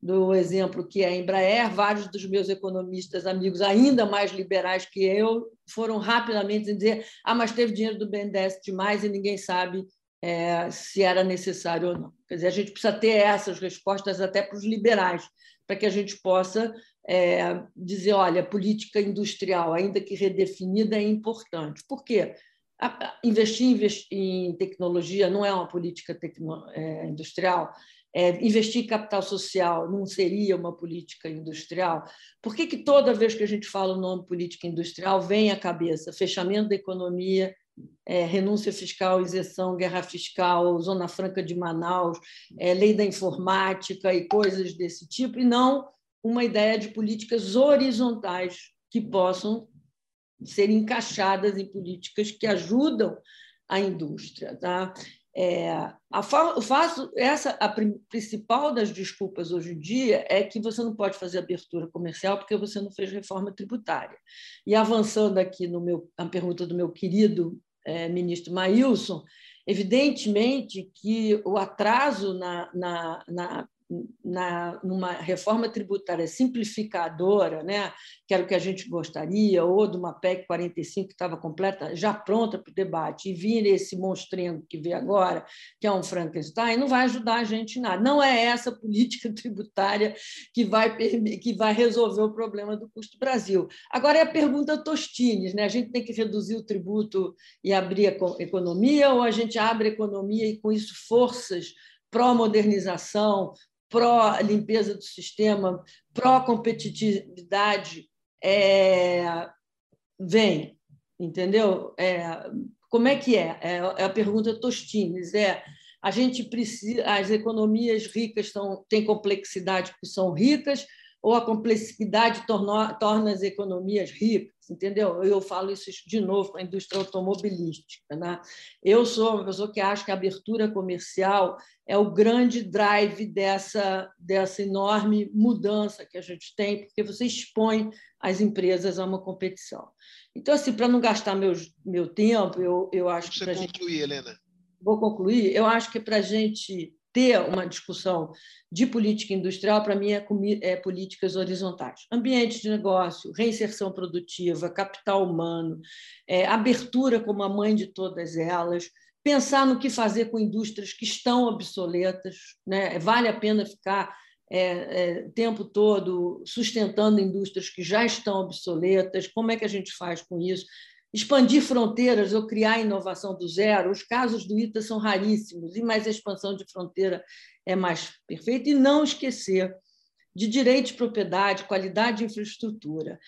do exemplo que é a Embraer, vários dos meus economistas amigos, ainda mais liberais que eu, foram rapidamente dizer ah, mas teve dinheiro do BNDES demais e ninguém sabe é, se era necessário ou não. Quer dizer, a gente precisa ter essas respostas até para os liberais, para que a gente possa é, dizer, olha, política industrial, ainda que redefinida, é importante. Por quê? Investir, em tecnologia não é uma política é, industrial. É, investir em capital social não seria uma política industrial? Por que, que toda vez que a gente fala o nome política industrial vem à cabeça fechamento da economia, é, renúncia fiscal, isenção, guerra fiscal, Zona Franca de Manaus, é, lei da informática e coisas desse tipo, e não uma ideia de políticas horizontais que possam ser encaixadas em políticas que ajudam a indústria. Tá? É, a, faço, essa a principal das desculpas hoje em dia é que você não pode fazer abertura comercial porque você não fez reforma tributária. E avançando aqui no meu, a pergunta do meu querido é, ministro Maílson, evidentemente que o atraso na, na, na na, numa reforma tributária simplificadora, né, que era o que a gente gostaria, ou de uma PEC 45 que estava completa, já pronta para o debate, e vir esse monstrengo que vê agora, que é um Frankenstein, não vai ajudar a gente em nada. Não é essa política tributária que vai, que vai resolver o problema do custo Brasil. Agora é a pergunta Tostines, né? a gente tem que reduzir o tributo e abrir a economia, ou a gente abre a economia e, com isso, forças pró-modernização, pró-limpeza do sistema, pró-competitividade, é, vem, entendeu? É, como é que é? é? é? a pergunta Tostines. É, a gente precisa, as economias ricas têm complexidade porque são ricas, ou a complexidade torna, torna as economias ricas, entendeu? Eu falo isso de novo com a indústria automobilística. Né? Eu sou uma pessoa que acha que a abertura comercial é o grande drive dessa, dessa enorme mudança que a gente tem, porque você expõe as empresas a uma competição. Então, assim, para não gastar meu, meu tempo, eu, eu acho você que. Você concluir, gente... Helena. Vou concluir. Eu acho que para a gente ter uma discussão de política industrial, para mim, é, é, políticas horizontais. Ambiente de negócio, reinserção produtiva, capital humano, é, abertura como a mãe de todas elas, pensar no que fazer com indústrias que estão obsoletas. Né? Vale a pena ficar é, é, tempo todo sustentando indústrias que já estão obsoletas, como é que a gente faz com isso? Expandir fronteiras ou criar inovação do zero. Os casos do ITA são raríssimos, e mais a expansão de fronteira é mais perfeita. E não esquecer de direito de propriedade, qualidade de infraestrutura.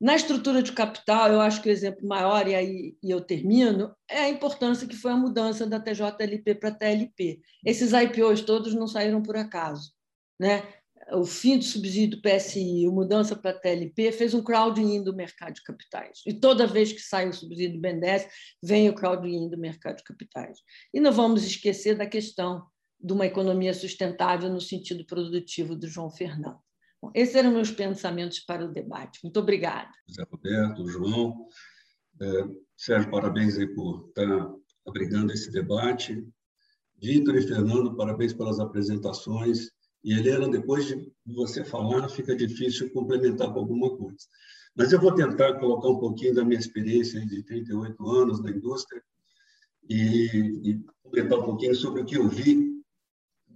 Na estrutura de capital, eu acho que o exemplo maior, e aí e eu termino, é a importância que foi a mudança da TJLP para a TLP. Esses IPOs todos não saíram por acaso. Né? O fim do subsídio do PSI, a mudança para a TLP, fez um crowding do mercado de capitais. E toda vez que sai o subsídio do BNDES, vem o crowding do mercado de capitais. E não vamos esquecer da questão de uma economia sustentável no sentido produtivo do João Fernando. Bom, esses eram meus pensamentos para o debate. Muito obrigada. José Roberto, João. É, Sérgio, parabéns aí por estar abrigando esse debate. Vitor e Fernando, parabéns pelas apresentações e, Helena, depois de você falar, fica difícil complementar com alguma coisa. Mas eu vou tentar colocar um pouquinho da minha experiência de 38 anos na indústria e, e comentar um pouquinho sobre o que eu vi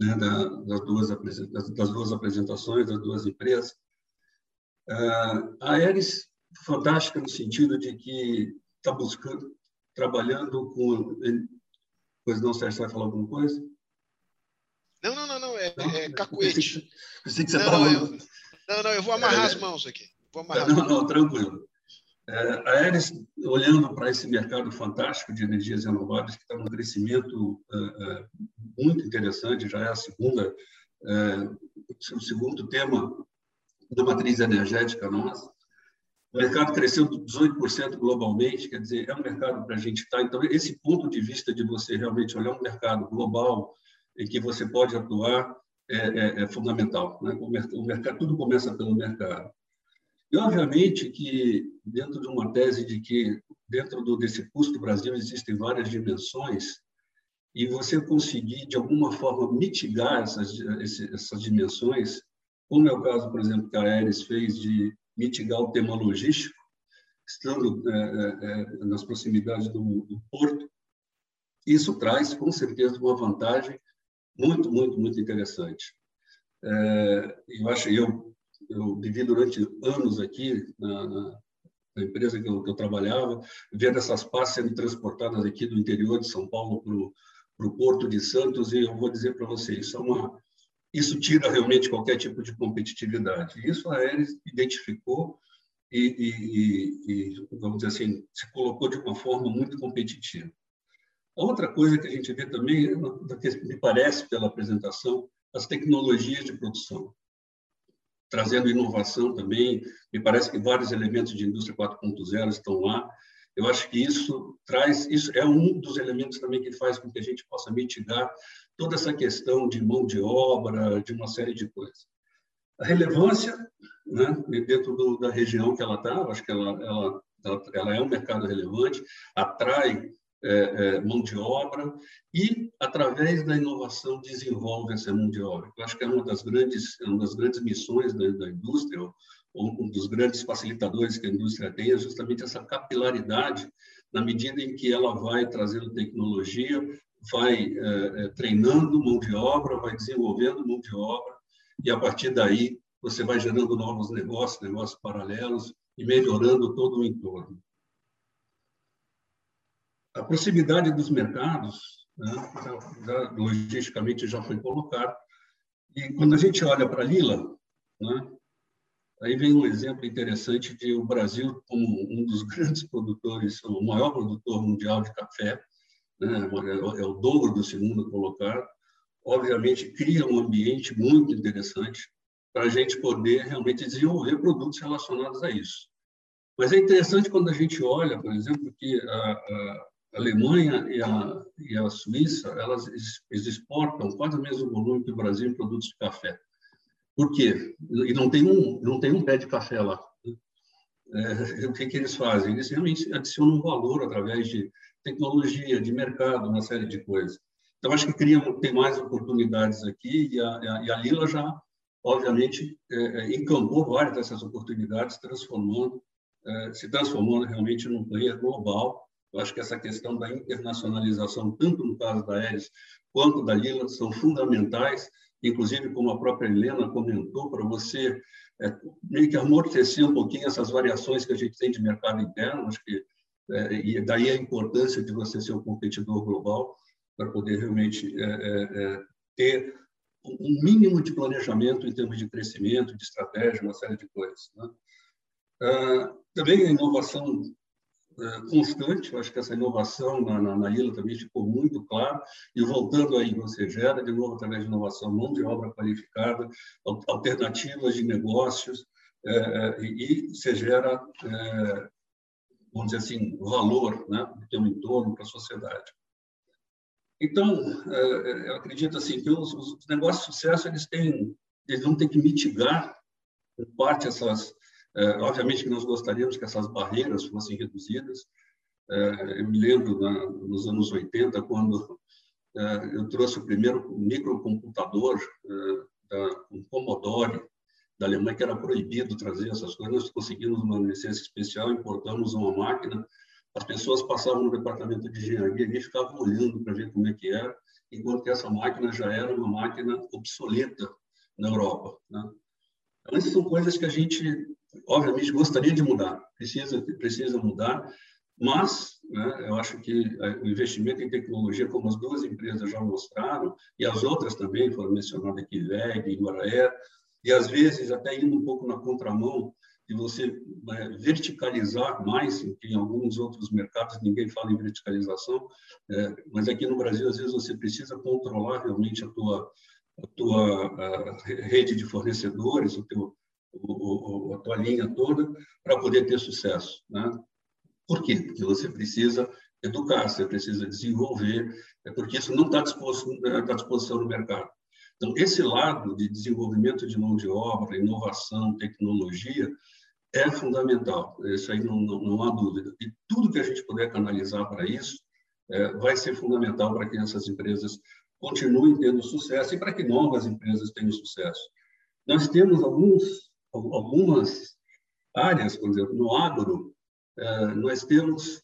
né, das, duas, das duas apresentações das duas empresas. Uh, a Aeres, fantástica no sentido de que está buscando, trabalhando com... Pois não, Sérgio, vai falar alguma coisa? Não, não, não, não, é, é cacuete. Pensei que você não, não, eu, não, não, eu vou amarrar é, as mãos aqui. Vou amarrar não, não, tranquilo. É, a Aeres, olhando para esse mercado fantástico de energias renováveis, que está num crescimento é, é, muito interessante, já é a segunda, é, o segundo tema da matriz energética nossa. O mercado cresceu 18% globalmente, quer dizer, é um mercado para a gente estar. Tá, então, esse ponto de vista de você realmente olhar um mercado global, em que você pode atuar é, é, é fundamental. Né? O, o mercado, tudo começa pelo mercado. E, obviamente, que dentro de uma tese de que dentro do, desse custo Brasil existem várias dimensões, e você conseguir, de alguma forma, mitigar essas, essas dimensões, como é o caso, por exemplo, que a Aeres fez de mitigar o tema logístico, estando é, é, é nas proximidades do, do porto, isso traz, com certeza, uma vantagem muito, muito, muito interessante. É, eu acho, eu, eu vivi durante anos aqui na, na, na empresa que eu, que eu, trabalhava, vendo essas pás sendo transportadas aqui do interior de São Paulo para o Porto de Santos, e eu vou dizer para vocês, isso, é uma, isso tira realmente qualquer tipo de competitividade. Isso a Aeres identificou e, e, e, vamos dizer assim, se colocou de uma forma muito competitiva. Outra coisa que a gente vê também, me parece pela apresentação, as tecnologias de produção, trazendo inovação também. Me parece que vários elementos de indústria 4.0 estão lá. Eu acho que isso traz, isso é um dos elementos também que faz com que a gente possa mitigar toda essa questão de mão de obra, de uma série de coisas. A relevância, né, dentro do, da região que ela está, acho que ela, ela, ela, é um mercado relevante, atrai mão de obra e, através da inovação, desenvolve essa mão de obra. Eu acho que é uma das grandes, uma das grandes missões da, da indústria, um dos grandes facilitadores que a indústria tem, é justamente essa capilaridade, na medida em que ela vai trazendo tecnologia, vai é, treinando mão de obra, vai desenvolvendo mão de obra, e a partir daí você vai gerando novos negócios, negócios paralelos e melhorando todo o entorno. A proximidade dos mercados, né, já, já, logisticamente já foi colocado, e quando a gente olha para Lila, né, aí vem um exemplo interessante de o Brasil como um dos grandes produtores, o maior produtor mundial de café, né, é o dobro do segundo colocado, obviamente cria um ambiente muito interessante para a gente poder realmente desenvolver produtos relacionados a isso. Mas é interessante quando a gente olha, por exemplo, que a, a Alemanha e a, e a Suíça elas exportam quase o mesmo volume que o Brasil em produtos de café. Por quê? E não tem um, não tem um pé de café lá. É, o que, que eles fazem? Eles realmente adicionam valor através de tecnologia, de mercado, uma série de coisas. Então, acho que cria, tem mais oportunidades aqui e a, e a Lila já, obviamente, é, é, encampou várias dessas oportunidades, transformando, é, se transformando realmente num player global. Eu acho que essa questão da internacionalização, tanto no caso da Aeres quanto da Lila, são fundamentais, inclusive, como a própria Helena comentou, para você é, meio que amortecer um pouquinho essas variações que a gente tem de mercado interno, acho que é, e daí a importância de você ser um competidor global para poder realmente é, é, é, ter um mínimo de planejamento em termos de crescimento, de estratégia, uma série de coisas. Né? Ah, também a inovação constante, eu acho que essa inovação na, na, na ilha também ficou muito clara, e voltando aí, você gera de novo através de inovação mão de obra qualificada, alternativas de negócios, é, é e você gera, é, vamos dizer assim, valor né, para o teu entorno, para a sociedade. Então, é, eu acredito assim que os, os negócios de sucesso eles têm, eles vão ter que mitigar em parte essas, é, obviamente que nós gostaríamos que essas barreiras fossem reduzidas. É, eu me lembro na, nos anos 80 quando eu trouxe o primeiro microcomputador da um Commodore da Alemanha que era proibido trazer essas coisas. Nós conseguimos uma licença especial, importamos uma máquina as pessoas passavam no departamento de engenharia e ficavam olhando para ver como é que era, enquanto que essa máquina já era uma máquina obsoleta na Europa. Né? Então, essas são coisas que a gente, obviamente, gostaria de mudar, precisa, precisa mudar, mas né, eu acho que o investimento em tecnologia, como as duas empresas já mostraram, e as outras também foram mencionadas aqui, VEG, Embraer, e às vezes até indo um pouco na contramão de você né, verticalizar mais, em alguns outros mercados ninguém fala em verticalização, é, mas aqui no Brasil, às vezes, você precisa controlar realmente a tua, a tua a rede de fornecedores, o teu, a tua linha toda, para poder ter sucesso. Né? Por quê? Porque você precisa educar, você precisa desenvolver, é porque isso não está à disposição no mercado. Então, esse lado de desenvolvimento de mão de obra, inovação, tecnologia, é fundamental, isso aí não, não, não, há dúvida. E tudo que a gente puder canalizar para isso é, vai ser fundamental para que essas empresas continuem tendo sucesso e para que novas empresas tenham sucesso. Nós temos alguns, algumas áreas, por exemplo, no agro, é, nós temos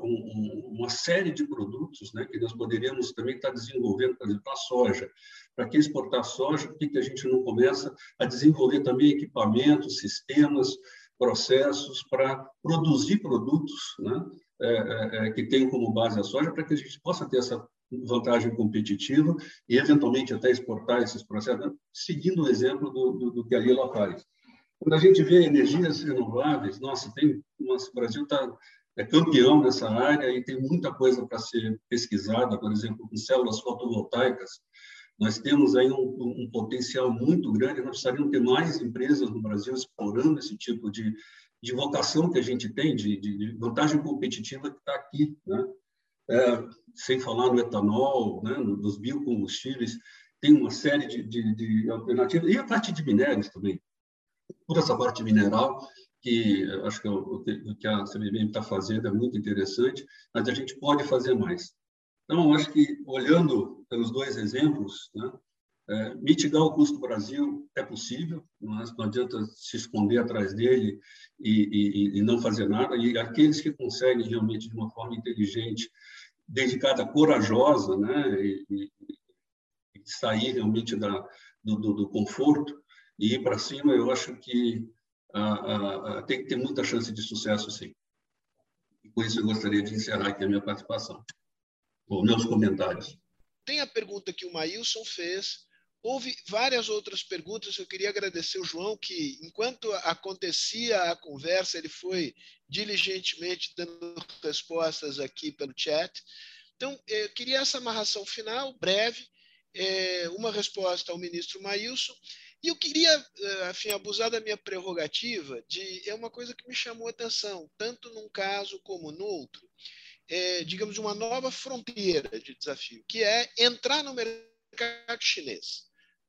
um, uma série de produtos né, que nós poderíamos também estar desenvolvendo, por exemplo, a soja. Para que exportar soja, por que, a gente não começa a desenvolver também equipamentos, sistemas, processos para produzir produtos né, é, que tenham como base a soja, para que a gente possa ter essa vantagem competitiva e, eventualmente, até exportar esses processos, seguindo o exemplo do, do, do que a Lila faz. Quando a gente vê energias renováveis, nossa, tem, nossa, o Brasil está é campeão nessa área e tem muita coisa para ser pesquisada, por exemplo, com células fotovoltaicas. Nós temos aí um, um, potencial muito grande, nós precisaríamos ter mais empresas no Brasil explorando esse tipo de, de vocação que a gente tem, de, de vantagem competitiva que está aqui. Né? É, sem falar no etanol, né, nos biocombustíveis, tem uma série de, de, de alternativas, e a parte de minérios também toda essa parte mineral, que acho que o, que a CBM está fazendo é muito interessante, mas a gente pode fazer mais. Então, acho que olhando pelos dois exemplos, né, é, mitigar o custo do Brasil é possível, mas não adianta se esconder atrás dele e, e, e, não fazer nada. E aqueles que conseguem realmente, de uma forma inteligente, dedicada, corajosa, né, e, e sair realmente da, do, do, do, conforto e ir para cima, eu acho que ah, ah, tem que ter muita chance de sucesso, sim. E com isso eu gostaria de encerrar aqui a minha participação, os meus comentários. Tem a pergunta que o Maílson fez Houve várias outras perguntas. Eu queria agradecer o João, que enquanto acontecia a conversa, ele foi diligentemente dando respostas aqui pelo chat. Então, eu queria essa amarração final, breve, é, uma resposta ao ministro Maílson. E eu queria, enfim, abusar da minha prerrogativa de é uma coisa que me chamou a atenção, tanto num caso como no outro, é, digamos, uma nova fronteira de desafio, que é entrar no mercado chinês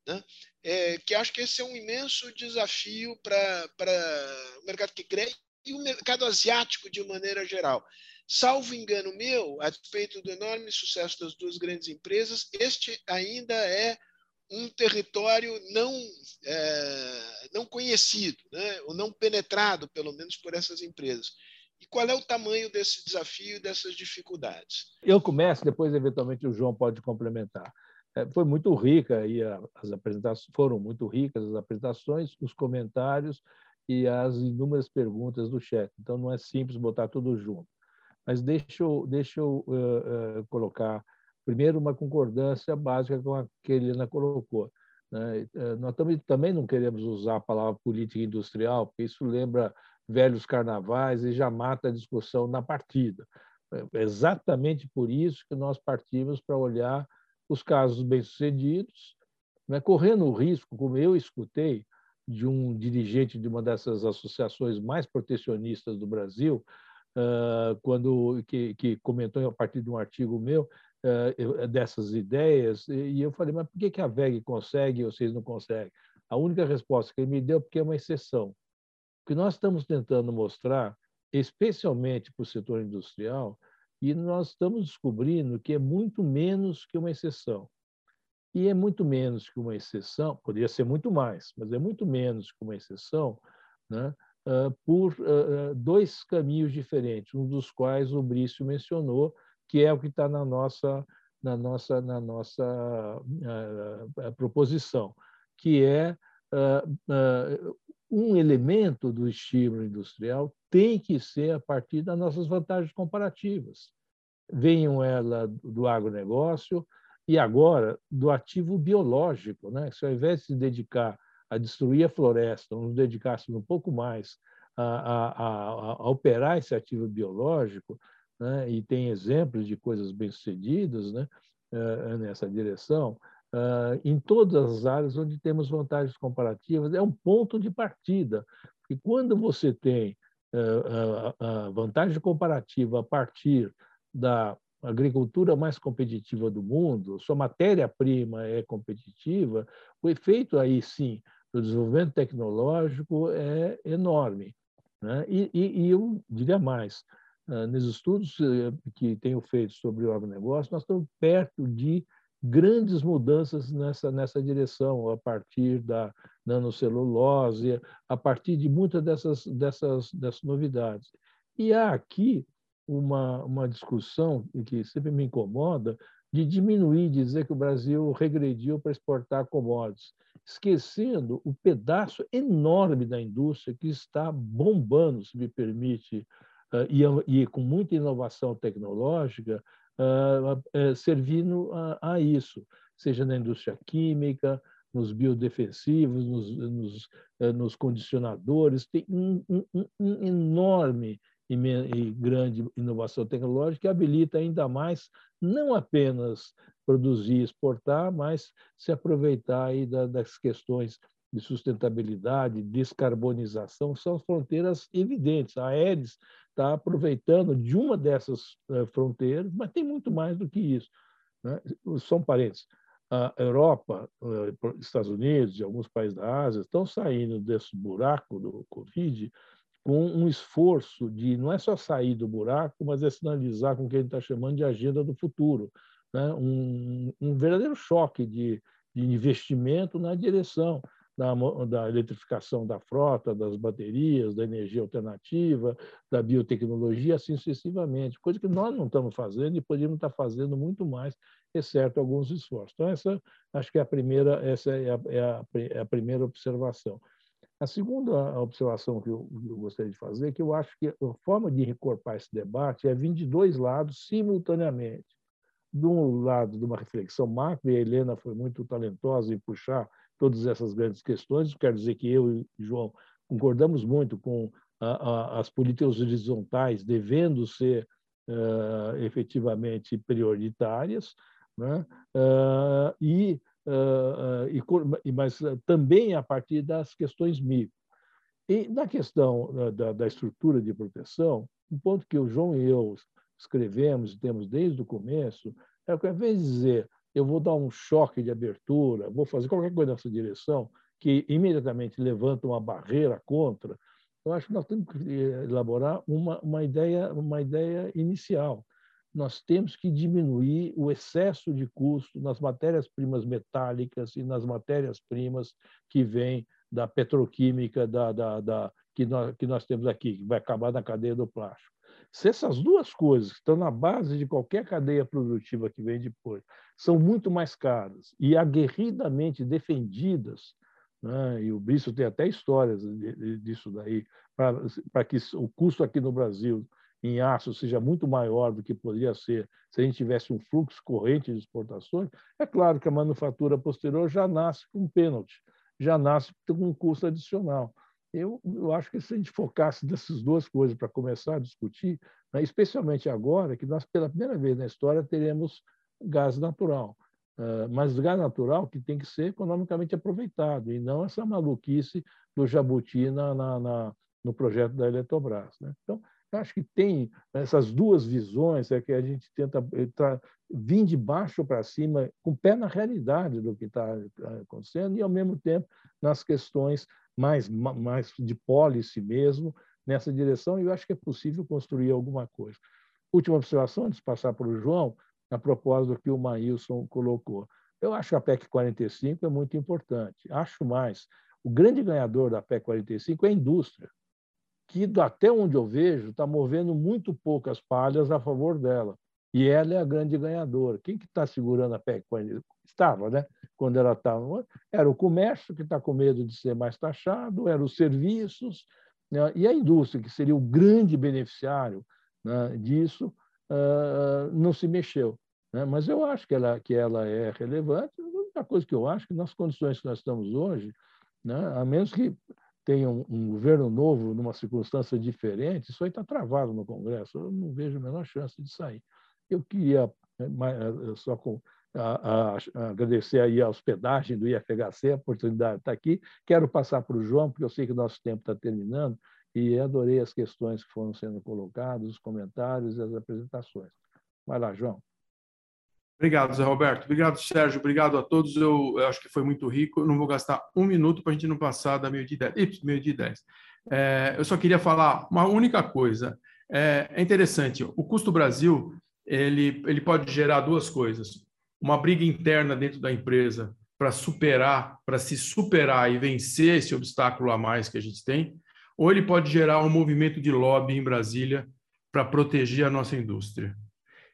né? É, que acho que esse é um imenso desafio para o mercado que cresce e o mercado asiático de maneira geral. Salvo engano meu, a despeito do enorme sucesso das duas grandes empresas, este ainda é um território não, é, não conhecido, né? ou não penetrado, pelo menos, por essas empresas. E qual é o tamanho desse desafio e dessas dificuldades? Eu começo, depois, eventualmente, o João pode complementar. É, foi muito rica e as apresentações foram muito ricas as apresentações, os comentários e as inúmeras perguntas do chat. Então não é simples botar tudo junto. Mas deixa eu, deixa eu uh, uh, colocar primeiro uma concordância básica com a que a Helena colocou. Né? Nós também, também não queremos usar a palavra política industrial, porque isso lembra velhos carnavais e já mata a discussão na partida. É exatamente por isso que nós partimos para olhar os casos bem-sucedidos, né, correndo o risco, como eu escutei, de um dirigente de uma dessas associações mais protecionistas do Brasil, uh, quando que, que, comentou a partir de um artigo meu dessas ideias, e eu falei, mas por que, a VEG consegue e vocês não conseguem? A única resposta que ele me deu é porque é uma exceção. O que nós estamos tentando mostrar, especialmente para o setor industrial, e nós estamos descobrindo que é muito menos que uma exceção. E é muito menos que uma exceção, poderia ser muito mais, mas é muito menos que uma exceção, né, por dois caminhos diferentes, um dos quais o Brício mencionou, que é o que está na nossa, na nossa, na nossa proposição, que é um elemento do estímulo industrial tem que ser a partir das nossas vantagens comparativas. Venham ela do agronegócio e agora do ativo biológico, né? Se ao invés de se dedicar a destruir a floresta, nos dedicássemos um pouco mais a, a, a, a operar esse ativo biológico, né? e tem exemplos de coisas bem-sucedidas né? Eh, nessa direção, uh, em todas as áreas onde temos vantagens comparativas, é um ponto de partida. Porque quando você tem uh, vantagem comparativa a partir da agricultura mais competitiva do mundo, sua matéria-prima é competitiva, o efeito aí sim do desenvolvimento tecnológico é enorme. Né? E, e, e eu diria mais, uh, nos estudos que tenho feito sobre o agronegócio, nós estamos perto de grandes mudanças nessa, nessa direção, a partir da nanocelulose, a partir de muitas dessas, dessas, dessas novidades. E há aqui uma, uma discussão que sempre me incomoda de diminuir, dizer que o Brasil regrediu para exportar commodities, esquecendo o pedaço enorme da indústria que está bombando, se me permite, e, e com muita inovação tecnológica, uh, servindo a, a, isso, seja na indústria química, nos biodefensivos, nos, nos, nos condicionadores. Tem um, um, um enorme e grande inovação tecnológica que habilita ainda mais não apenas produzir e exportar, mas se aproveitar aí das questões de sustentabilidade, descarbonização, são fronteiras evidentes. A Aedes está aproveitando de uma dessas eh, fronteiras, mas tem muito mais do que isso. Né? São parentes. A Europa, eh, Estados Unidos e alguns países da Ásia estão saindo desse buraco do Covid com um esforço de não é só sair do buraco, mas é sinalizar com o que a gente está chamando de agenda do futuro, né? um, um verdadeiro choque de, de investimento na direção da, da, eletrificação da frota, das baterias, da energia alternativa, da biotecnologia, assim sucessivamente, coisa que nós não estamos fazendo e poderíamos estar fazendo muito mais, exceto alguns esforços. Então, essa acho que é a primeira, essa é a, é a, é a primeira observação. A segunda observação que eu, eu, gostaria de fazer é que eu acho que a forma de recorpar esse debate é vir de dois lados simultaneamente. De um lado, de uma reflexão macro, e a Helena foi muito talentosa em puxar todas essas grandes questões. Quero dizer que eu e João concordamos muito com a, a, as políticas horizontais devendo ser uh, efetivamente prioritárias, né? uh, e, uh, e, mas também a partir das questões micro. E na questão da, da estrutura de proteção, um ponto que o João e eu escrevemos e temos desde o começo é que, ao invés de dizer eu vou dar um choque de abertura, vou fazer qualquer coisa nessa direção que imediatamente levanta uma barreira contra, eu acho que nós temos que elaborar uma, uma, ideia, uma ideia inicial. Nós temos que diminuir o excesso de custo nas matérias-primas metálicas e nas matérias-primas que vêm da petroquímica da, da, da, que, nós, que nós temos aqui, que vai acabar na cadeia do plástico. Se essas duas coisas que estão na base de qualquer cadeia produtiva que vem depois são muito mais caras e aguerridamente defendidas, né? e o Bristol tem até histórias disso daí, para que o custo aqui no Brasil em aço seja muito maior do que poderia ser se a gente tivesse um fluxo corrente de exportações, é claro que a manufatura posterior já nasce com pênalti, já nasce com um custo adicional. Eu, eu acho que se a gente focasse nessas duas coisas para começar a discutir, né, especialmente agora, que nós, pela primeira vez na história, teremos gás natural. Uh, mas gás natural que tem que ser economicamente aproveitado, e não essa maluquice do jabuti na, na, na no projeto da Eletrobras. Né? Então, acho que tem essas duas visões, é que a gente tenta tá, vir de baixo para cima, com o pé na realidade do que está acontecendo, e, ao mesmo tempo, nas questões mais, mais de policy mesmo nessa direção, e eu acho que é possível construir alguma coisa. Última observação, antes de passar para o João, a propósito do que o Maílson colocou. Eu acho que a PEC 45 é muito importante. Acho mais. O grande ganhador da PEC 45 é a indústria, que, até onde eu vejo, está movendo muito poucas palhas a favor dela. E ela é a grande ganhadora. Quem que está segurando a PEC 45? Estava, né? quando ela estava. Era o comércio, que está com medo de ser mais taxado, eram os serviços, né? e a indústria, que seria o grande beneficiário né, disso, uh, não se mexeu. Né? Mas eu acho que ela, que ela é relevante. A única coisa que eu acho que nas condições que nós estamos hoje, né, a menos que tenha um, um governo novo numa circunstância diferente, isso aí está travado no Congresso. Eu não vejo a menor chance de sair. Eu queria, né, só com, a, a, agradecer aí a hospedagem do IFHC, a oportunidade de estar aqui. Quero passar para o João, porque eu sei que o nosso tempo está terminando, e adorei as questões que foram sendo colocadas, os comentários e as apresentações. Vai lá, João. Obrigado, Zé Roberto. Obrigado, Sérgio. Obrigado a todos. Eu, eu acho que foi muito rico. Eu não vou gastar um minuto para a gente não passar da meio-dia dez. Meio-dia dez. É, eu só queria falar uma única coisa. É, é interessante. O custo Brasil ele, ele pode gerar duas coisas uma briga interna dentro da empresa para superar, para se superar e vencer esse obstáculo a mais que a gente tem, ou ele pode gerar um movimento de lobby em Brasília para proteger a nossa indústria.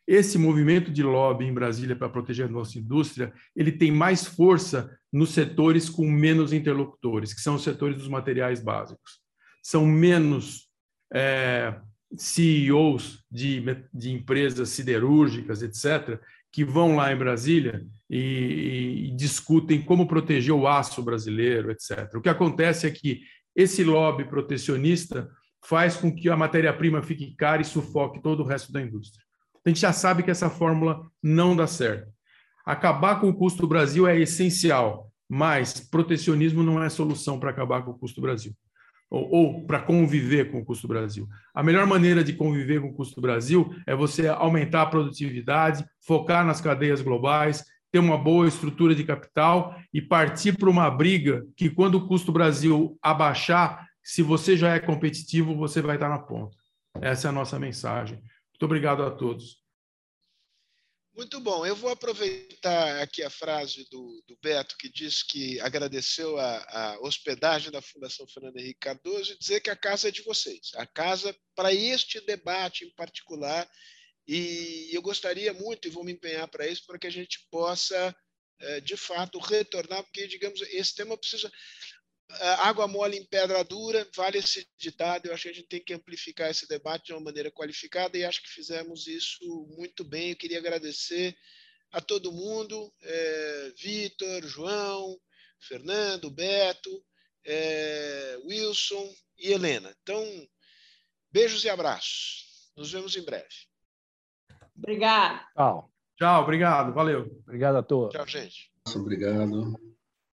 Esse movimento de lobby em Brasília para proteger a nossa indústria, ele tem mais força nos setores com menos interlocutores, que são os setores dos materiais básicos. São menos é, CEOs de, de empresas siderúrgicas, etc., que vão lá em Brasília e, e, discutem como proteger o aço brasileiro, etc. O que acontece é que esse lobby protecionista faz com que a matéria-prima fique cara e sufoque todo o resto da indústria. A gente já sabe que essa fórmula não dá certo. Acabar com o custo do Brasil é essencial, mas protecionismo não é solução para acabar com o custo do Brasil ou, ou para conviver com o custo do Brasil. A melhor maneira de conviver com o custo do Brasil é você aumentar a produtividade, focar nas cadeias globais, ter uma boa estrutura de capital e partir para uma briga que, quando o custo do Brasil abaixar, Se você já é competitivo, você vai estar na ponta. Essa é a nossa mensagem. Muito obrigado a todos. Muito bom. Eu vou aproveitar aqui a frase do, do Beto, que diz que agradeceu a, a, hospedagem da Fundação Fernando Henrique Cardoso e dizer que a casa é de vocês. A casa para este debate em particular. E eu gostaria muito, e vou me empenhar para isso, para que a gente possa, eh, de fato, retornar, porque, digamos, esse tema precisa água mole em pedra dura, vale esse ditado. Eu acho que a gente tem que amplificar esse debate de uma maneira qualificada e acho que fizemos isso muito bem. Eu queria agradecer a todo mundo, é, Vitor, João, Fernando, Beto, é, Wilson e Helena. Então, beijos e abraços. Nos vemos em breve. Obrigado. Tchau. Tchau, obrigado. Valeu. Obrigado a todos. Tchau, gente. Obrigado.